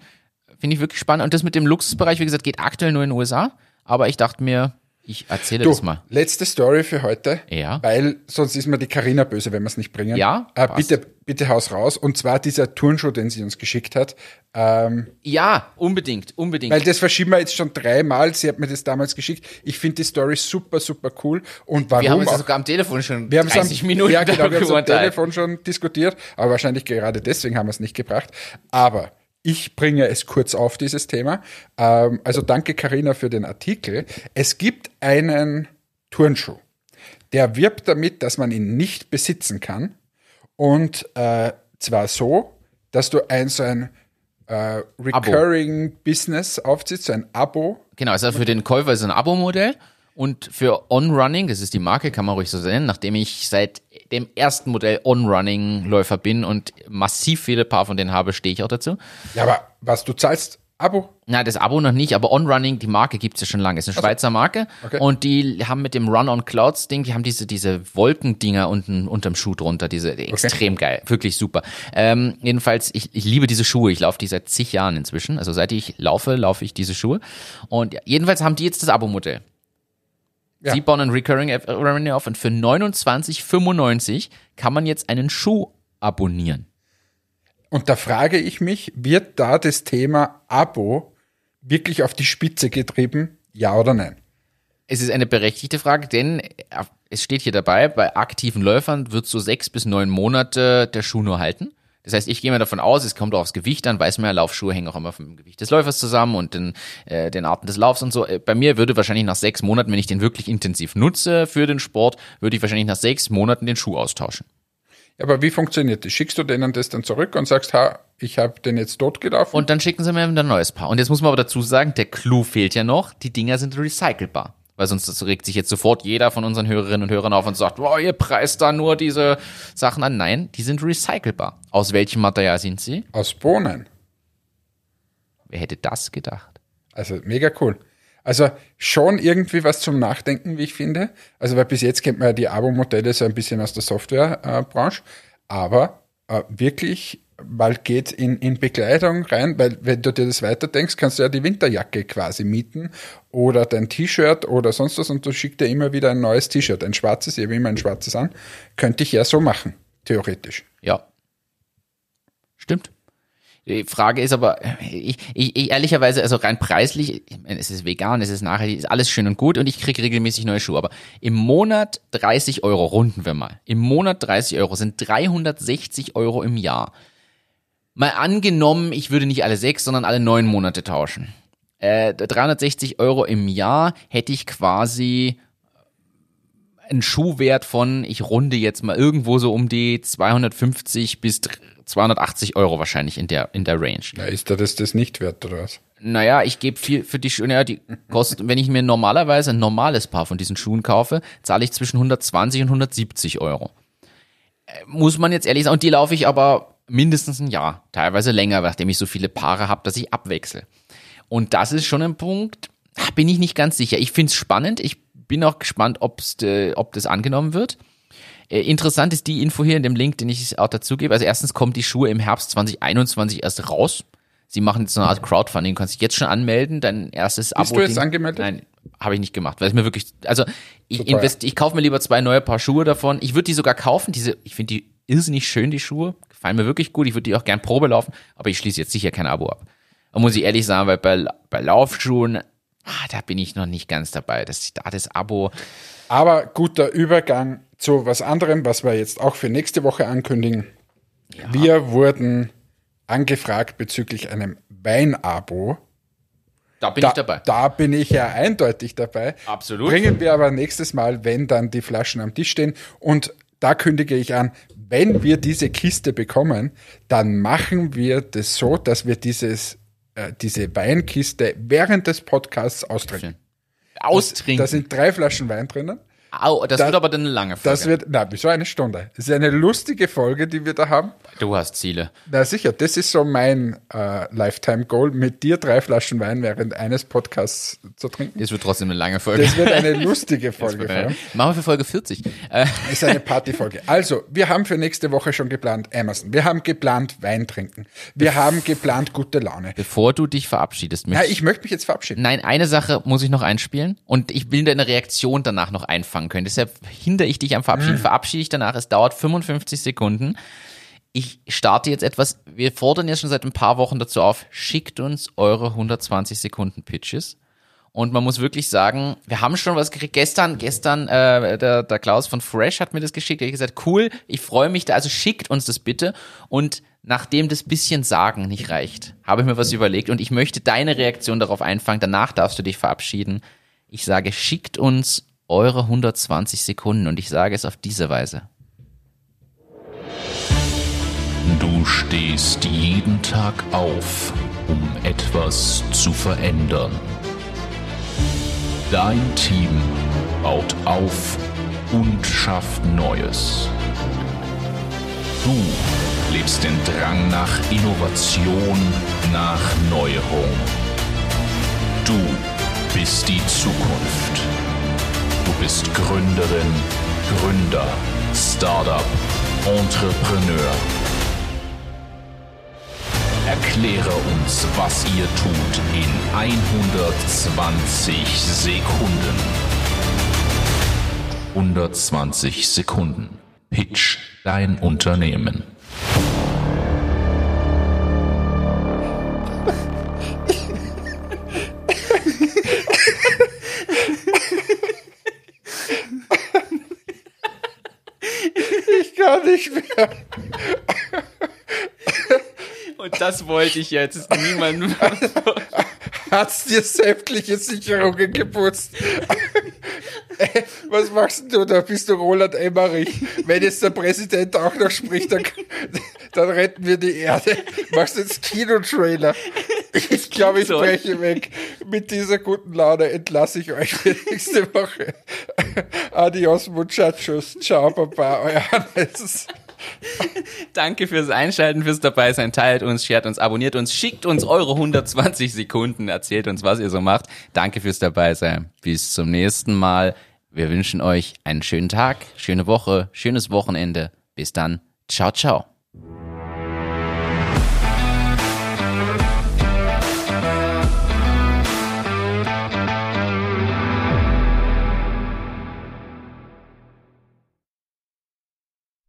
Finde ich wirklich spannend. Und das mit dem Luxusbereich, wie gesagt, geht aktuell nur in den USA. Aber ich dachte mir, ich erzähle Du, das mal. letzte Story für heute, Ja. weil sonst ist mir die Karina böse, wenn wir es nicht bringen. Ja, äh, bitte, bitte haus raus. Und zwar dieser Turnschuh, den sie uns geschickt hat. Ähm, Ja, unbedingt, unbedingt. Weil das verschieben wir jetzt schon dreimal. Sie hat mir das damals geschickt. Ich finde die Story super, super cool. Und warum wir haben auch? ja sogar am Telefon schon wir haben 30 es am, Minuten ja, genau, wir haben es am. Telefon schon diskutiert, aber wahrscheinlich gerade deswegen haben wir es nicht gebracht. Aber ich bringe es kurz auf, dieses Thema. Ähm, also danke, Karina für den Artikel. Es gibt einen Turnschuh, der wirbt damit, dass man ihn nicht besitzen kann. Und äh, zwar so, dass du ein so ein äh, Recurring Business aufziehst, so ein Abo. Genau, also für den Käufer ist ein Abo-Modell Und für On-Running, das ist die Marke, kann man ruhig so nennen, nachdem ich seit dem ersten Modell On-Running-Läufer bin und massiv viele Paar von denen habe, stehe ich auch dazu. Ja, aber was du zahlst, Abo? Na, das Abo noch nicht, aber On-Running, die Marke gibt's ja schon lange. Ist eine also, Schweizer Marke. Okay. Und die haben mit dem Run on Clouds Ding, die haben diese, diese Wolkendinger unten unterm Schuh drunter, diese okay. extrem geil. Wirklich super. Ähm, jedenfalls, ich, ich liebe diese Schuhe. Ich laufe die seit zig Jahren inzwischen. Also seit ich laufe, laufe ich diese Schuhe. Und jedenfalls haben die jetzt das Abo-Modell. Ja. Sie bauen ein Recurring Revenue auf und für 29,95 kann man jetzt einen Schuh abonnieren. Und da frage ich mich, wird da das Thema Abo wirklich auf die Spitze getrieben? Ja oder nein? Es ist eine berechtigte Frage, denn äh, es steht hier dabei, bei aktiven Läufern wird so sechs bis neun Monate der Schuh nur halten. Das heißt, ich gehe mal davon aus, es kommt auch aufs Gewicht an, weiß man ja, Laufschuhe hängen auch immer vom Gewicht des Läufers zusammen und den, äh, den Arten des Laufs und so. Äh, bei mir würde wahrscheinlich nach sechs Monaten, wenn ich den wirklich intensiv nutze für den Sport, würde ich wahrscheinlich nach sechs Monaten den Schuh austauschen. Aber wie funktioniert das? Schickst du denen das dann zurück und sagst, ha, ich habe den jetzt tot gelaufen? Und dann schicken sie mir ein neues Paar. Und jetzt muss man aber dazu sagen, der Clou fehlt ja noch, die Dinger sind recycelbar. Weil sonst regt sich jetzt sofort jeder von unseren Hörerinnen und Hörern auf und sagt, boah, ihr preist da nur diese Sachen an. Nein, die sind recycelbar. Aus welchem Material sind sie? Aus Bohnen. Wer hätte das gedacht? Also mega cool. Also schon irgendwie was zum Nachdenken, wie ich finde. Also weil bis jetzt kennt man ja die Abo-Modelle so ein bisschen aus der Softwarebranche, aber äh, wirklich, weil geht in, in Bekleidung rein, weil wenn du dir das weiterdenkst, kannst du ja die Winterjacke quasi mieten oder dein T-Shirt oder sonst was und du schickst dir immer wieder ein neues T-Shirt, ein schwarzes, ich habe immer ein schwarzes an, könnte ich ja so machen, theoretisch. Ja. Stimmt. Die Frage ist aber, ich, ich, ich ehrlicherweise, also rein preislich, meine, es ist vegan, es ist nachhaltig, ist alles schön und gut und ich kriege regelmäßig neue Schuhe. Aber im Monat 30 Euro, runden wir mal. Im Monat 30 Euro sind 360 Euro im Jahr. Mal angenommen, ich würde nicht alle sechs, sondern alle neun Monate tauschen. Äh, 360 Euro im Jahr hätte ich quasi einen Schuhwert von, ich runde jetzt mal irgendwo so um die 250 bis 280 Euro wahrscheinlich in der, in der Range. Ja, ist da das, das nicht wert oder was? Naja, ich gebe viel für die Schuhe, ja, die kosten, wenn ich mir normalerweise ein normales Paar von diesen Schuhen kaufe, zahle ich zwischen 120 und 170 Euro. Äh, muss man jetzt ehrlich sagen, und die laufe ich aber mindestens ein Jahr, teilweise länger, nachdem ich so viele Paare habe, dass ich abwechsel. Und das ist schon ein Punkt, bin ich nicht ganz sicher. Ich finde es spannend, ich bin auch gespannt, ob's, äh, ob das angenommen wird. Äh, interessant ist die Info hier in dem Link, den ich auch dazu gebe. Also erstens kommen die Schuhe im Herbst 2021 erst raus. Sie machen jetzt so eine Art Crowdfunding. Du kannst dich jetzt schon anmelden, dein erstes Abo. Bist du jetzt angemeldet? Nein, habe ich nicht gemacht, weil es mir wirklich, also ich invest, ich kaufe mir lieber zwei neue Paar Schuhe davon. Ich würde die sogar kaufen. Diese, ich finde die irrsinnig schön, die Schuhe. Gefallen mir wirklich gut. Ich würde die auch gern Probe laufen, aber ich schließe jetzt sicher kein Abo ab. Da muss ich ehrlich sagen, weil bei, bei Laufschuhen, ah, da bin ich noch nicht ganz dabei. Das, da das Abo. Aber guter Übergang zu was anderem, was wir jetzt auch für nächste Woche ankündigen. Ja. Wir wurden angefragt bezüglich einem Weinabo. Da bin da, ich dabei. Da bin ich ja eindeutig dabei. Absolut. Bringen wir aber nächstes Mal, wenn dann die Flaschen am Tisch stehen. Und da kündige ich an, wenn wir diese Kiste bekommen, dann machen wir das so, dass wir dieses, äh, diese Weinkiste während des Podcasts austrinken. Austrinken. Da sind drei Flaschen Wein drinnen. Au, das da, wird aber dann eine lange Folge. Das wird, na, wieso eine Stunde? Das ist eine lustige Folge, die wir da haben. Du hast Ziele. Na sicher, das ist so mein äh, Lifetime-Goal, mit dir drei Flaschen Wein während eines Podcasts zu trinken. Das wird trotzdem eine lange Folge. Das wird eine lustige Folge. Eine, machen wir für Folge 40. Das ist eine Partyfolge. Also, wir haben für nächste Woche schon geplant Amazon. Wir haben geplant Wein trinken. Wir haben geplant gute Laune. Bevor du dich verabschiedest. Ja, ich möchte mich jetzt verabschieden. Nein, eine Sache muss ich noch einspielen und ich will deine Reaktion danach noch einfangen können. Deshalb hindere ich dich am Verabschieden, mhm. verabschiede ich danach. Es dauert 55 Sekunden. Ich starte jetzt etwas. Wir fordern jetzt schon seit ein paar Wochen dazu auf, schickt uns eure 120 Sekunden Pitches. Und man muss wirklich sagen, wir haben schon was gekriegt. Gestern, gestern, äh, der, der Klaus von Fresh hat mir das geschickt. Er hat gesagt, cool, ich freue mich da. Also schickt uns das bitte. Und nachdem das bisschen Sagen nicht reicht, habe ich mir was überlegt und ich möchte deine Reaktion darauf einfangen. Danach darfst du dich verabschieden. Ich sage, schickt uns eure 120 Sekunden und ich sage es auf diese Weise. Du stehst jeden Tag auf, um etwas zu verändern. Dein Team baut auf und schafft Neues. Du lebst den Drang nach Innovation, nach Neuerung. Du bist die Zukunft. Du bist Gründerin, Gründer, Startup, Entrepreneur. Erkläre uns, was ihr tut in 120 Sekunden. 120 Sekunden. Pitch dein Unternehmen. Und das wollte ich jetzt niemandem. Hast dir sämtliche Sicherungen geputzt? was machst du da? Bist du Roland Emmerich? Wenn jetzt der Präsident auch noch spricht, dann, dann retten wir die Erde. Machst du jetzt Kinotrailer? Ich glaube, ich breche weg. Mit dieser guten Laune entlasse ich euch für nächste Woche. Adios, muchachos. Ciao, Papa. Euer Hannes. Danke fürs Einschalten, fürs Dabeisein. Teilt uns, shared uns, abonniert uns, schickt uns eure 120 Sekunden, erzählt uns, was ihr so macht. Danke fürs Dabeisein. Bis zum nächsten Mal. Wir wünschen euch einen schönen Tag, schöne Woche, schönes Wochenende. Bis dann. Ciao, ciao.